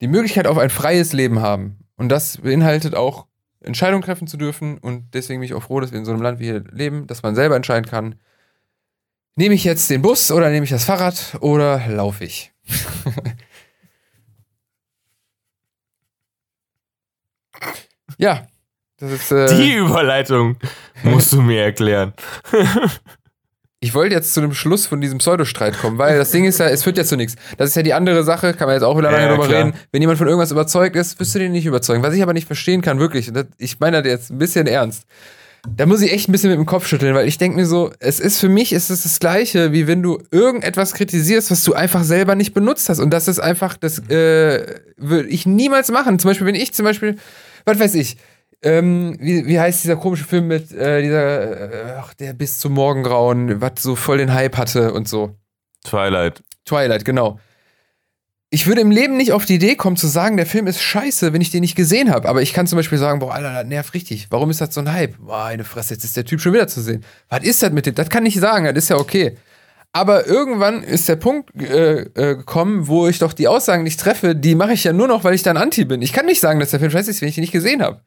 die Möglichkeit auf ein freies Leben haben. Und das beinhaltet auch, Entscheidungen treffen zu dürfen. Und deswegen bin ich auch froh, dass wir in so einem Land wie hier leben, dass man selber entscheiden kann, nehme ich jetzt den Bus oder nehme ich das Fahrrad oder laufe ich? Ja. Das ist, äh, Die Überleitung musst du mir erklären. ich wollte jetzt zu einem Schluss von diesem Pseudostreit kommen, weil das Ding ist ja, es führt ja zu nichts. Das ist ja die andere Sache, kann man jetzt auch wieder lange ja, drüber reden. Wenn jemand von irgendwas überzeugt ist, wirst du den nicht überzeugen. Was ich aber nicht verstehen kann, wirklich, das, ich meine das jetzt ein bisschen ernst. Da muss ich echt ein bisschen mit dem Kopf schütteln, weil ich denke mir so, es ist für mich ist es das Gleiche, wie wenn du irgendetwas kritisierst, was du einfach selber nicht benutzt hast. Und das ist einfach, das äh, würde ich niemals machen. Zum Beispiel, wenn ich zum Beispiel was weiß ich, ähm, wie, wie heißt dieser komische Film mit äh, dieser, äh, ach, der bis zum Morgengrauen, was so voll den Hype hatte und so. Twilight. Twilight, genau. Ich würde im Leben nicht auf die Idee kommen zu sagen, der Film ist scheiße, wenn ich den nicht gesehen habe. Aber ich kann zum Beispiel sagen, boah, Alter, das nervt richtig. Warum ist das so ein Hype? Boah, eine Fresse, jetzt ist der Typ schon wieder zu sehen. Was ist das mit dem? Das kann ich sagen, das ist ja okay. Aber irgendwann ist der Punkt äh, äh, gekommen, wo ich doch die Aussagen nicht treffe, die mache ich ja nur noch, weil ich dann Anti bin. Ich kann nicht sagen, dass der Film scheiße ist, wenn ich ihn nicht gesehen habe.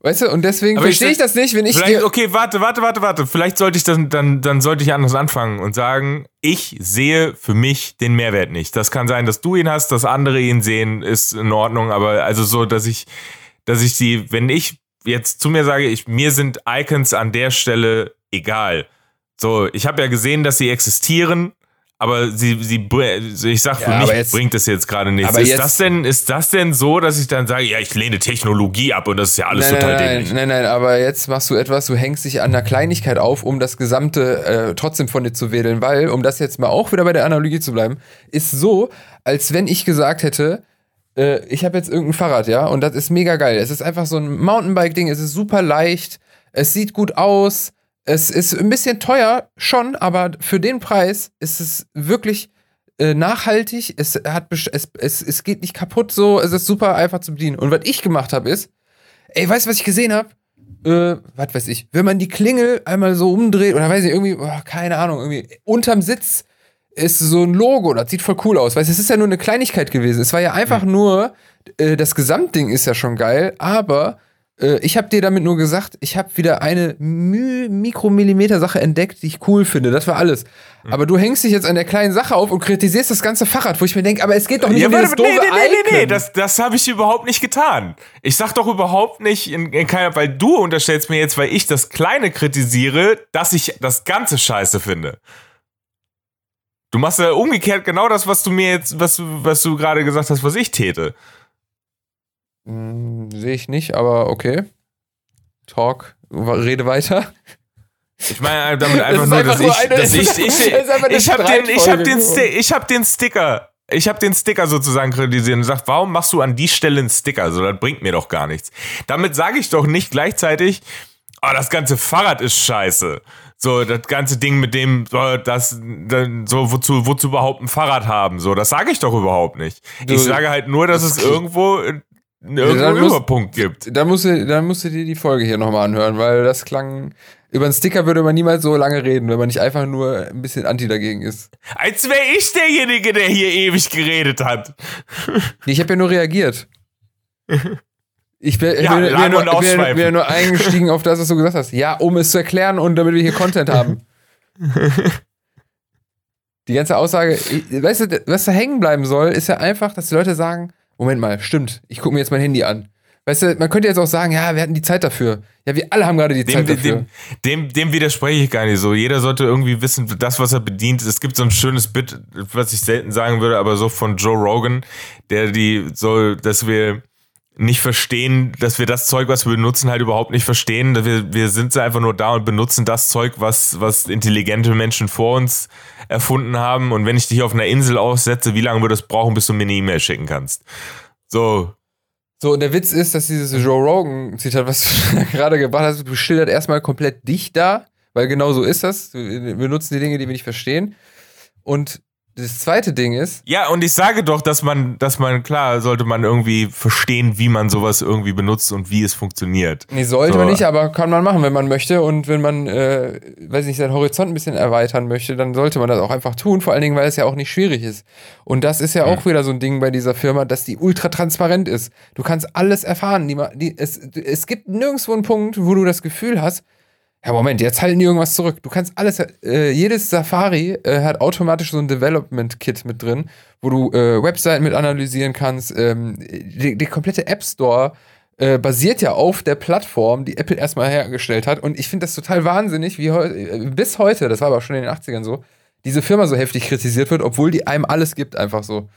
Weißt du, und deswegen verstehe ich, das nicht, wenn ich dir. okay, warte, warte, warte, warte. Vielleicht sollte ich dann, dann, dann sollte ich anders anfangen und sagen, ich sehe für mich den Mehrwert nicht. Das kann sein, dass du ihn hast, dass andere ihn sehen, ist in Ordnung, aber also so, dass ich, dass ich sie, wenn ich jetzt zu mir sage, ich, mir sind Icons an der Stelle egal. So, ich habe ja gesehen, dass sie existieren, aber sie, sie, ich sag, für Ja, mich jetzt- bringt das jetzt gerade nichts. aber Ist jetzt- das denn, ist das denn so, dass ich dann sage, ja, ich lehne Technologie ab und das ist ja alles Nein, total nein, dämlich? nein, nein, nein, aber jetzt machst du etwas, du hängst dich an einer Kleinigkeit auf, um das Gesamte äh, trotzdem von dir zu wedeln, weil, um das jetzt mal auch wieder bei der Analogie zu bleiben, ist so, als wenn ich gesagt hätte, äh, ich habe jetzt irgendein Fahrrad, ja, und das ist mega geil. Es ist einfach so ein Mountainbike-Ding, es ist super leicht, es sieht gut aus, es ist ein bisschen teuer, schon, aber für den Preis ist es wirklich äh, nachhaltig, es, hat, es, es, es geht nicht kaputt so, es ist super einfach zu bedienen. Und was ich gemacht habe ist, ey, weißt du, was ich gesehen habe? Äh, was weiß ich, wenn man die Klingel einmal so umdreht, oder weiß ich, irgendwie, oh, keine Ahnung, irgendwie unterm Sitz ist so ein Logo, das sieht voll cool aus. Weißt du, es ist ja nur eine Kleinigkeit gewesen. Es war ja einfach nur, äh, das Gesamtding ist ja schon geil, aber ich habe dir damit nur gesagt, ich habe wieder eine Mikromillimeter-Sache entdeckt, die ich cool finde. Das war alles. Aber du hängst dich jetzt an der kleinen Sache auf und kritisierst das ganze Fahrrad, wo ich mir denke, aber es geht doch nicht Ja, um dieses nee, doofe nee, nee, nee, nee, das, das habe ich überhaupt nicht getan. Ich sag doch überhaupt nicht in, in keiner, weil du unterstellst mir jetzt, weil ich das Kleine kritisiere, dass ich das Ganze scheiße finde. Du machst ja umgekehrt genau das, was du mir jetzt, was, du- was du gerade gesagt hast, was ich täte. Hm, Sehe ich nicht, aber okay. Talk, rede weiter. Ich meine damit Das einfach nur, einfach dass nur ich, eine- dass ich, ich, ich habe den, ich habe den, ich habe den Sticker, ich habe den Sticker sozusagen kritisiert und sagt, warum machst du an die Stelle einen Sticker? So, das bringt mir doch gar nichts. Damit sage ich doch nicht gleichzeitig, oh, das ganze Fahrrad ist scheiße. So, das ganze Ding mit dem, so, das, so, wozu, wozu überhaupt ein Fahrrad haben? So, das sage ich doch überhaupt nicht. Ich sage halt nur, dass es irgendwo, irgendwo dann einen muss- Überpunkt gibt. Da musst, du, da musst du dir die Folge hier nochmal anhören, weil das klang. Über einen Sticker würde man niemals so lange reden, wenn man nicht einfach nur ein bisschen anti dagegen ist. Als wäre ich derjenige, der hier ewig geredet hat. Ich habe ja nur reagiert. Ich bin, Ja, bin, bin, nur, bin, bin nur eingestiegen auf das, was du gesagt hast. Ja, um es zu erklären und damit wir hier Content haben. Die ganze Aussage, weißt du, was da hängen bleiben soll, ist ja einfach, dass die Leute sagen: Moment mal, stimmt, ich gucke mir jetzt mein Handy an. Weißt du, man könnte jetzt auch sagen, ja, wir hatten die Zeit dafür. Ja, wir alle haben gerade die Dem, Zeit dem, dafür. dem, dem, dem widerspreche ich gar nicht so. Jeder sollte irgendwie wissen, das, was er bedient. Es gibt so ein schönes Bit, was ich selten sagen würde, aber so von Joe Rogan, der die so, dass wir nicht verstehen, dass wir das Zeug, was wir benutzen, halt überhaupt nicht verstehen. Wir, wir sind einfach nur da und benutzen das Zeug, was, was intelligente Menschen vor uns erfunden haben. Und wenn ich dich auf einer Insel aussetze, wie lange würde es brauchen, bis du mir eine E-Mail schicken kannst? So, So, und der Witz ist, dass dieses Joe Rogan-Zitat, was du gerade gebracht hast, du schildert erstmal komplett dich da, weil genau so ist das. Wir benutzen die Dinge, die wir nicht verstehen. Und das zweite Ding ist, Ja, und ich sage doch, dass man, dass man, klar, sollte man irgendwie verstehen, wie man sowas irgendwie benutzt und wie es funktioniert. nee, sollte So. man nicht, aber kann man machen, wenn man möchte. Und wenn man, äh, weiß nicht, seinen Horizont ein bisschen erweitern möchte, dann sollte man das auch einfach tun. Vor allen Dingen, weil es ja auch nicht schwierig ist. Und das ist ja auch wieder so ein Ding bei dieser Firma, dass die ultra transparent ist. Du kannst alles erfahren. Die, die, es, es gibt nirgendwo einen Punkt, wo du das Gefühl hast, ja, Moment, jetzt halten die irgendwas zurück. Du kannst alles, äh, jedes Safari äh, hat automatisch so ein Development-Kit mit drin, wo du äh, Webseiten mit analysieren kannst. Ähm, die, die komplette App Store äh, basiert ja auf der Plattform, die Apple erstmal hergestellt hat. Und ich finde das total wahnsinnig, wie heu äh, bis heute, das war aber schon in den 80ern so, diese Firma so heftig kritisiert wird, obwohl die einem alles gibt, einfach so.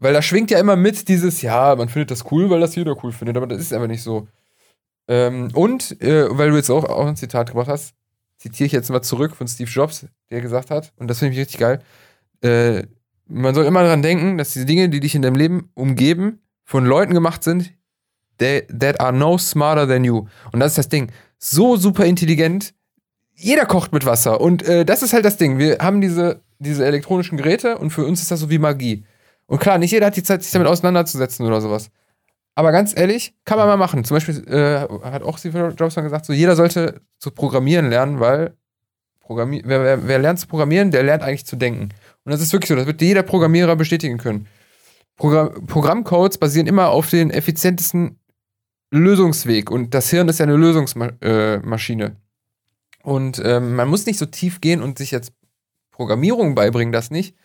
Weil da schwingt ja immer mit dieses, ja, man findet das cool, weil das jeder cool findet, aber das ist einfach nicht so. Ähm, und, äh, weil du jetzt auch, auch ein Zitat gebracht hast, zitiere ich jetzt mal zurück von Steve Jobs, der gesagt hat, und das finde ich richtig geil, äh, man soll immer daran denken, dass diese Dinge, die dich in deinem Leben umgeben, von Leuten gemacht sind, they, that are no smarter than you. Und das ist das Ding. So super intelligent. Jeder kocht mit Wasser. Und äh, das ist halt das Ding. Wir haben diese, diese elektronischen Geräte und für uns ist das so wie Magie. Und klar, nicht jeder hat die Zeit, sich damit auseinanderzusetzen oder sowas. Aber ganz ehrlich, kann man mal machen. Zum Beispiel äh, hat auch Steve Jobs mal gesagt, so jeder sollte zu programmieren lernen, weil Programmi wer, wer, wer lernt zu programmieren, der lernt eigentlich zu denken. Und das ist wirklich so, das wird jeder Programmierer bestätigen können. Program Programmcodes basieren immer auf den effizientesten Lösungsweg und das Hirn ist ja eine Lösungsmaschine. Äh, und ähm, man muss nicht so tief gehen und sich jetzt Programmierung beibringen, das nicht.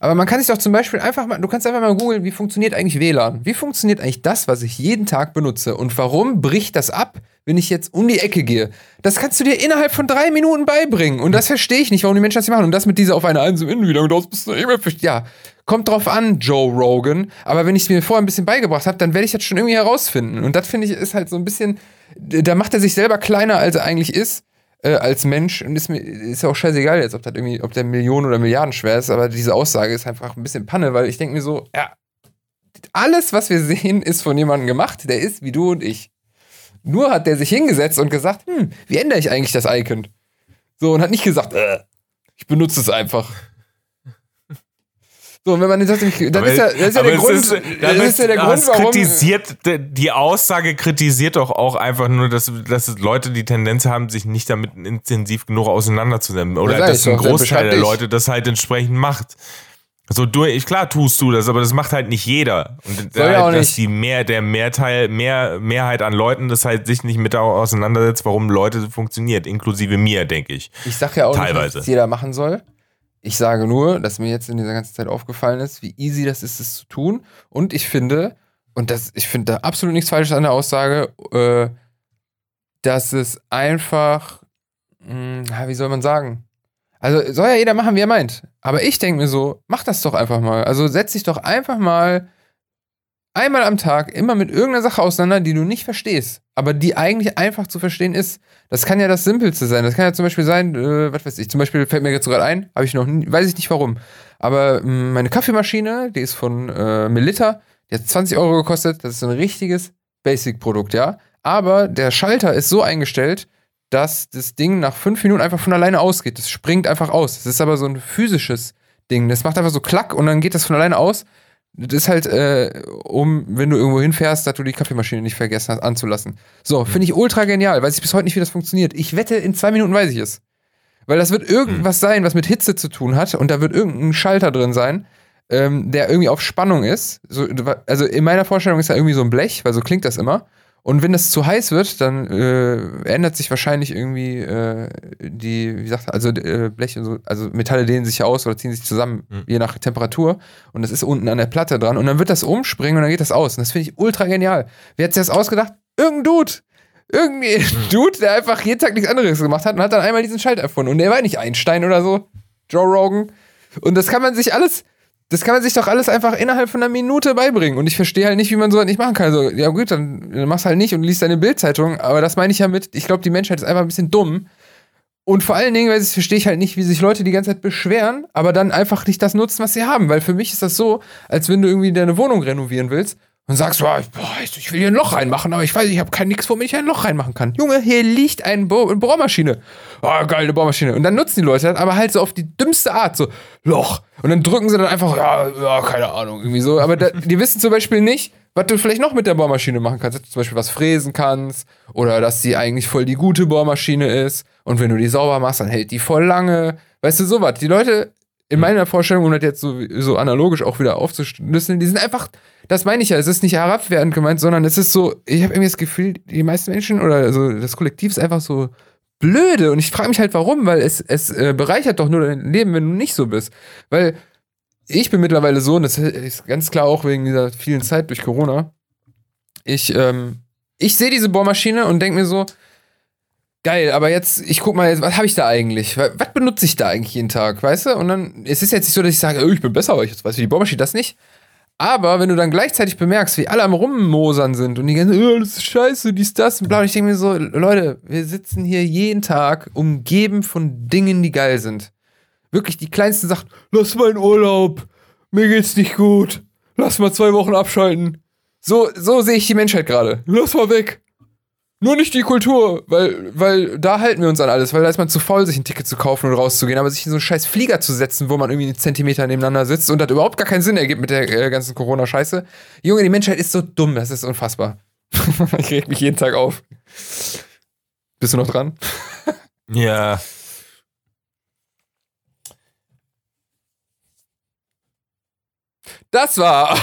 Aber man kann sich doch zum Beispiel einfach mal, du kannst einfach mal googeln, wie funktioniert eigentlich WLAN? Wie funktioniert eigentlich das, was ich jeden Tag benutze? Und warum bricht das ab, wenn ich jetzt um die Ecke gehe? Das kannst du dir innerhalb von drei Minuten beibringen. Und das verstehe ich nicht, warum die Menschen das nicht machen. Und das mit dieser auf eine Einsam innen wieder, das bist du immer Ja, kommt drauf an, Joe Rogan. Aber wenn ich es mir vorher ein bisschen beigebracht habe, dann werde ich das schon irgendwie herausfinden. Und das finde ich ist halt so ein bisschen, da macht er sich selber kleiner, als er eigentlich ist äh, als Mensch und ist mir ist auch scheißegal jetzt, ob das irgendwie, ob der Millionen oder Milliarden schwer ist, aber diese Aussage ist einfach ein bisschen Panne, weil ich denke mir so, ja, alles, was wir sehen, ist von jemandem gemacht, der ist wie du und ich. Nur hat der sich hingesetzt und gesagt, hm, wie ändere ich eigentlich das Icon? So, und hat nicht gesagt, äh, ich benutze es einfach. So, und wenn man das nicht, dann ist ja, das ist ja der Grund, ist, das ist ja der Grund, warum. Kritisiert, die Aussage kritisiert doch auch einfach nur, dass, dass Leute die Tendenz haben, sich nicht damit intensiv genug auseinanderzusetzen. Oder das dass ein doch, Großteil der Leute das halt entsprechend macht. So, du, ich, klar tust du das, aber das macht halt nicht jeder. Und Soll halt, dass die mehr, der Mehrteil, mehr, Mehrheit an Leuten das halt sich nicht mit auseinandersetzt, warum Leute funktioniert, inklusive mir, denke ich. Ich sag ja auch Teilweise. nicht, dass jeder machen soll. Ich sage nur, dass mir jetzt in dieser ganzen Zeit aufgefallen ist, wie easy das ist, es zu tun. Und ich finde, und das, ich finde da absolut nichts Falsches an der Aussage, äh, dass es einfach, mh, hm, wie soll man sagen? Also soll ja jeder machen, wie er meint. Aber ich denke mir so, mach das doch einfach mal. Also setz dich doch einfach mal einmal am Tag immer mit irgendeiner Sache auseinander, die du nicht verstehst, aber die eigentlich einfach zu verstehen ist. Das kann ja das Simpelste sein. Das kann ja zum Beispiel sein, äh, was weiß ich, zum Beispiel fällt mir jetzt gerade ein, habe ich noch, nie, weiß ich nicht warum, aber mh, hm, meine Kaffeemaschine, die ist von äh, Melitta, die hat 20 Euro gekostet, das ist ein richtiges Basic-Produkt, ja. Aber der Schalter ist so eingestellt, dass das Ding nach fünf Minuten einfach von alleine ausgeht. Das springt einfach aus. Das ist aber so ein physisches Ding. Das macht einfach so Klack und dann geht das von alleine aus. Das ist halt, äh, um, wenn du irgendwo hinfährst, dass du die Kaffeemaschine nicht vergessen hast anzulassen. So, finde ich ultra genial. Weiß ich bis heute nicht, wie das funktioniert. Ich wette, in zwei Minuten weiß ich es. Weil das wird irgendwas sein, was mit Hitze zu tun hat und da wird irgendein Schalter drin sein, ähm, der irgendwie auf Spannung ist. So, also in meiner Vorstellung ist da irgendwie so ein Blech, weil so klingt das immer. Und wenn es zu heiß wird, dann äh, ändert sich wahrscheinlich irgendwie äh, die, wie sagt also äh, Blech und so, also Metalle dehnen sich aus oder ziehen sich zusammen, mhm. je nach Temperatur. Und das ist unten an der Platte dran. Und dann wird das umspringen und dann geht das aus. Und das finde ich ultra genial. Wer hat sich das ausgedacht? Irgendein Dude. Irgendwie mhm. Dude, der einfach jeden Tag nichts anderes gemacht hat und hat dann einmal diesen Schalter erfunden. Und der war nicht Einstein oder so. Joe Rogan. Und das kann man sich alles das kann man sich doch alles einfach innerhalb von einer Minute beibringen. Und ich verstehe halt nicht, wie man so nicht machen kann. Also, ja gut, dann, dann machst halt nicht und liest deine Bildzeitung. Aber das meine ich ja mit, ich glaube, die Menschheit ist einfach ein bisschen dumm. Und vor allen Dingen, weil ich verstehe ich halt nicht, wie sich Leute die ganze Zeit beschweren, aber dann einfach nicht das nutzen, was sie haben. Weil für mich ist das so, als wenn du irgendwie deine Wohnung renovieren willst und sagst, boah, ich will hier ein Loch reinmachen, aber ich weiß, ich habe kein nichts, womit ich ein Loch reinmachen kann. Junge, hier liegt ein Bo eine Bohrmaschine. Oh, geile Bohrmaschine. Und dann nutzen die Leute das, aber halt so auf die dümmste Art, so Loch. Und dann drücken sie dann einfach, ja, ja keine Ahnung, irgendwie so. Aber da, die wissen zum Beispiel nicht, was du vielleicht noch mit der Bohrmaschine machen kannst. Dass du zum Beispiel was fräsen kannst oder dass sie eigentlich voll die gute Bohrmaschine ist. Und wenn du die sauber machst, dann hält die voll lange. Weißt du, sowas. Die Leute in meiner Vorstellung, um das jetzt so, so analogisch auch wieder aufzuschlüsseln, die sind einfach, das meine ich ja, es ist nicht herabwertend gemeint, sondern es ist so, ich habe irgendwie das Gefühl, die meisten Menschen oder also das Kollektiv ist einfach so blöde und ich frage mich halt warum, weil es, es äh, bereichert doch nur dein Leben, wenn du nicht so bist. Weil ich bin mittlerweile so, und das ist ganz klar auch wegen dieser vielen Zeit durch Corona, ich, ähm, ich sehe diese Bohrmaschine und denke mir so, Geil, aber jetzt, ich guck mal, was habe ich da eigentlich? Was, benutze ich da eigentlich jeden Tag, weißt du? Und dann, es ist jetzt nicht so, dass ich sage, oh, ich bin besser, aber ich jetzt weiß, wie die Bohrmaschine das nicht. Aber wenn du dann gleichzeitig bemerkst, wie alle am Rummosern sind und die ganzen, oh, das ist scheiße, dies, das und bla, und ich denke mir so, Leute, wir sitzen hier jeden Tag umgeben von Dingen, die geil sind. Wirklich die kleinsten Sachen, lass mal in Urlaub, mir geht's nicht gut, lass mal zwei Wochen abschalten. So, so sehe ich die Menschheit gerade. Lass mal weg. Nur nicht die Kultur, weil, weil da halten wir uns an alles, weil da ist man zu faul, sich ein Ticket zu kaufen und rauszugehen, aber sich in so einen scheiß Flieger zu setzen, wo man irgendwie einen Zentimeter nebeneinander sitzt und das überhaupt gar keinen Sinn ergibt mit der äh, ganzen Corona-Scheiße. Junge, die Menschheit ist so dumm, das ist unfassbar. ich reg mich jeden Tag auf. Bist du noch dran? Ja. Das war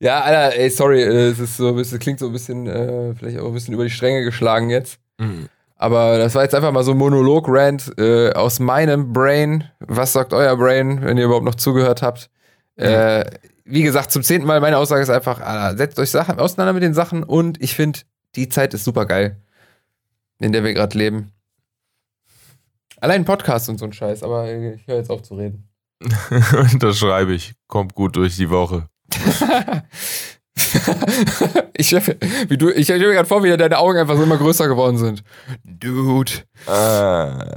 Ja, Alter, ey, sorry, äh, es ist so ein bisschen, klingt so ein bisschen, äh, vielleicht auch ein bisschen über die Stränge geschlagen jetzt. Mhm. Aber das war jetzt einfach mal so ein Monolog-Rant äh, aus meinem Brain. Was sagt euer Brain, wenn ihr überhaupt noch zugehört habt? Äh, wie gesagt, zum zehnten Mal, meine Aussage ist einfach, Alter, setzt euch Sachen auseinander mit den Sachen und ich finde, die Zeit ist super geil, in der wir gerade leben. Allein Podcast und so ein Scheiß, aber ich höre jetzt auf zu reden. das schreibe ich. Kommt gut durch die Woche. ich wie du, ich stelle mir gerade vor, wie deine Augen einfach so immer größer geworden sind. Dude. Ah.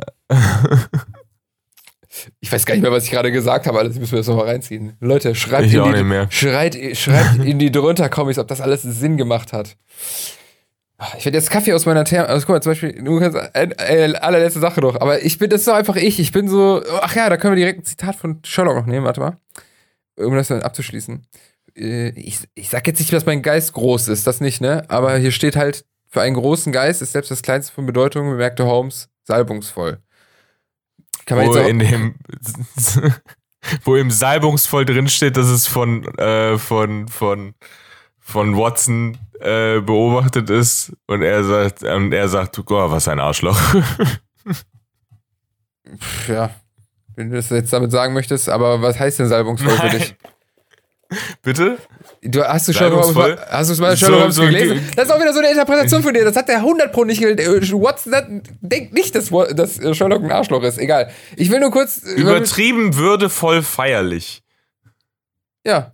Ich weiß gar nicht mehr, was ich gerade gesagt habe, alles müssen wir das nochmal reinziehen. Leute, schreibt, Ich in die. Schreibt, schreibt in die drunter Comics, ob das alles Sinn gemacht hat. Ich werde jetzt Kaffee aus meiner Thermos. Also, guck mal, zum Beispiel, du kannst, äh, äh, allerletzte Sache noch. Aber ich bin, das ist doch einfach ich. Ich bin so, ach ja, da können wir direkt ein Zitat von Sherlock noch nehmen. Warte mal. Um das dann abzuschließen. Äh, Ich, ich sag jetzt nicht, dass mein Geist groß ist, das nicht, ne? Aber hier steht halt, für einen großen Geist ist selbst das Kleinste von Bedeutung, bemerkte Holmes, salbungsvoll. Kann man Wo jetzt auch, in dem, wo im Salbungsvoll drin steht, dass es von, äh, von, von, von Watson äh, beobachtet ist und er sagt, und er sagt, oh, was ein Arschloch. ja, wenn du das jetzt damit sagen möchtest, aber was heißt denn salbungsvoll für Nein. dich? Bitte? Du, hast du Sherlock Holmes mal, hast du mal Sherlock So- Holmes so gelesen? ge- Das ist auch wieder so eine Interpretation von dir. Das hat der 100 Pro nicht gelesen. Watson hat, denkt nicht, dass, dass äh, Sherlock ein Arschloch ist. Egal. Ich will nur kurz. äh, Übertrieben würdevoll feierlich. Ja.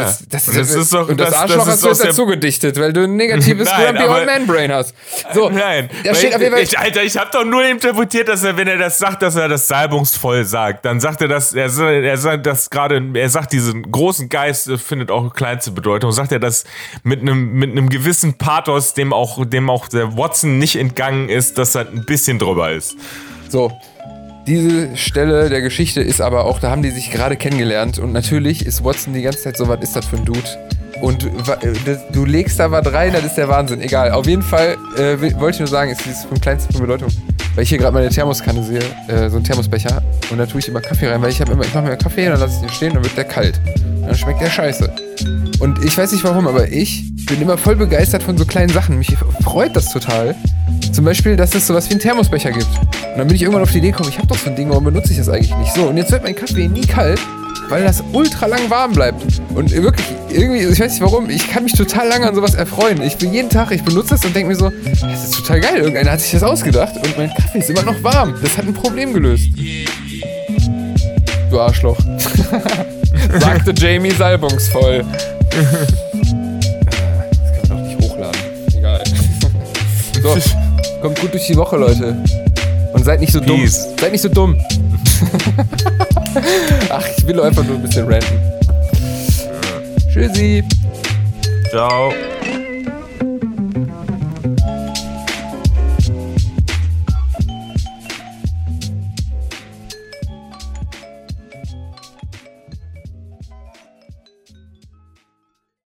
Ja, Das, das, das ist doch, und das, das, Arschloch das hast ist du jetzt dazu gedichtet, weil du ein negatives Nein, Grumpy aber- Old Man Brain hast. So. Nein, Da steht auf jeden Fall- ich, Alter, ich habe doch nur interpretiert, dass er, wenn er das sagt, dass er das salbungsvoll sagt, dann sagt er das, er, er sagt das gerade, er sagt diesen großen Geist äh, findet auch kleinste Bedeutung, sagt er das mit einem mit einem gewissen Pathos, dem auch dem auch der Watson nicht entgangen ist, dass er ein bisschen drüber ist. So. Diese Stelle der Geschichte ist aber auch, da haben die sich gerade kennengelernt und natürlich ist Watson die ganze Zeit so, was ist das für ein Dude? Und äh, du legst da was rein, das ist der Wahnsinn. Egal. Auf jeden Fall äh, wollte ich nur sagen, ist dieses vom kleinsten von Bedeutung. Weil ich hier gerade meine Thermoskanne sehe, äh, so ein Thermosbecher, und da tue ich immer Kaffee rein, weil ich habe immer, ich mache mir Kaffee und dann lasse ich den stehen und dann wird der kalt. Und dann schmeckt der scheiße. Und ich weiß nicht warum, aber ich bin immer voll begeistert von so kleinen Sachen. Mich freut das total. Zum Beispiel, dass es sowas wie einen Thermosbecher gibt. Und dann bin ich irgendwann auf die Idee gekommen, ich habe doch so ein Ding, warum benutze ich das eigentlich nicht? So, und jetzt wird mein Kaffee nie kalt, weil das ultra lang warm bleibt. Und wirklich, irgendwie, ich weiß nicht warum, ich kann mich total lange an sowas erfreuen. Ich bin jeden Tag, ich benutze das und denke mir so, das ist total geil. Irgendeiner hat sich das ausgedacht und mein Kaffee ist immer noch warm. Das hat ein Problem gelöst. Du Arschloch. Sagte Jamie salbungsvoll. Das kann man doch nicht hochladen. Egal. So, kommt gut durch die Woche, Leute. Und seid nicht so dumm. Peace. Seid nicht so dumm. Ach, ich will einfach nur ein bisschen ranten. Tschüssi. Ciao.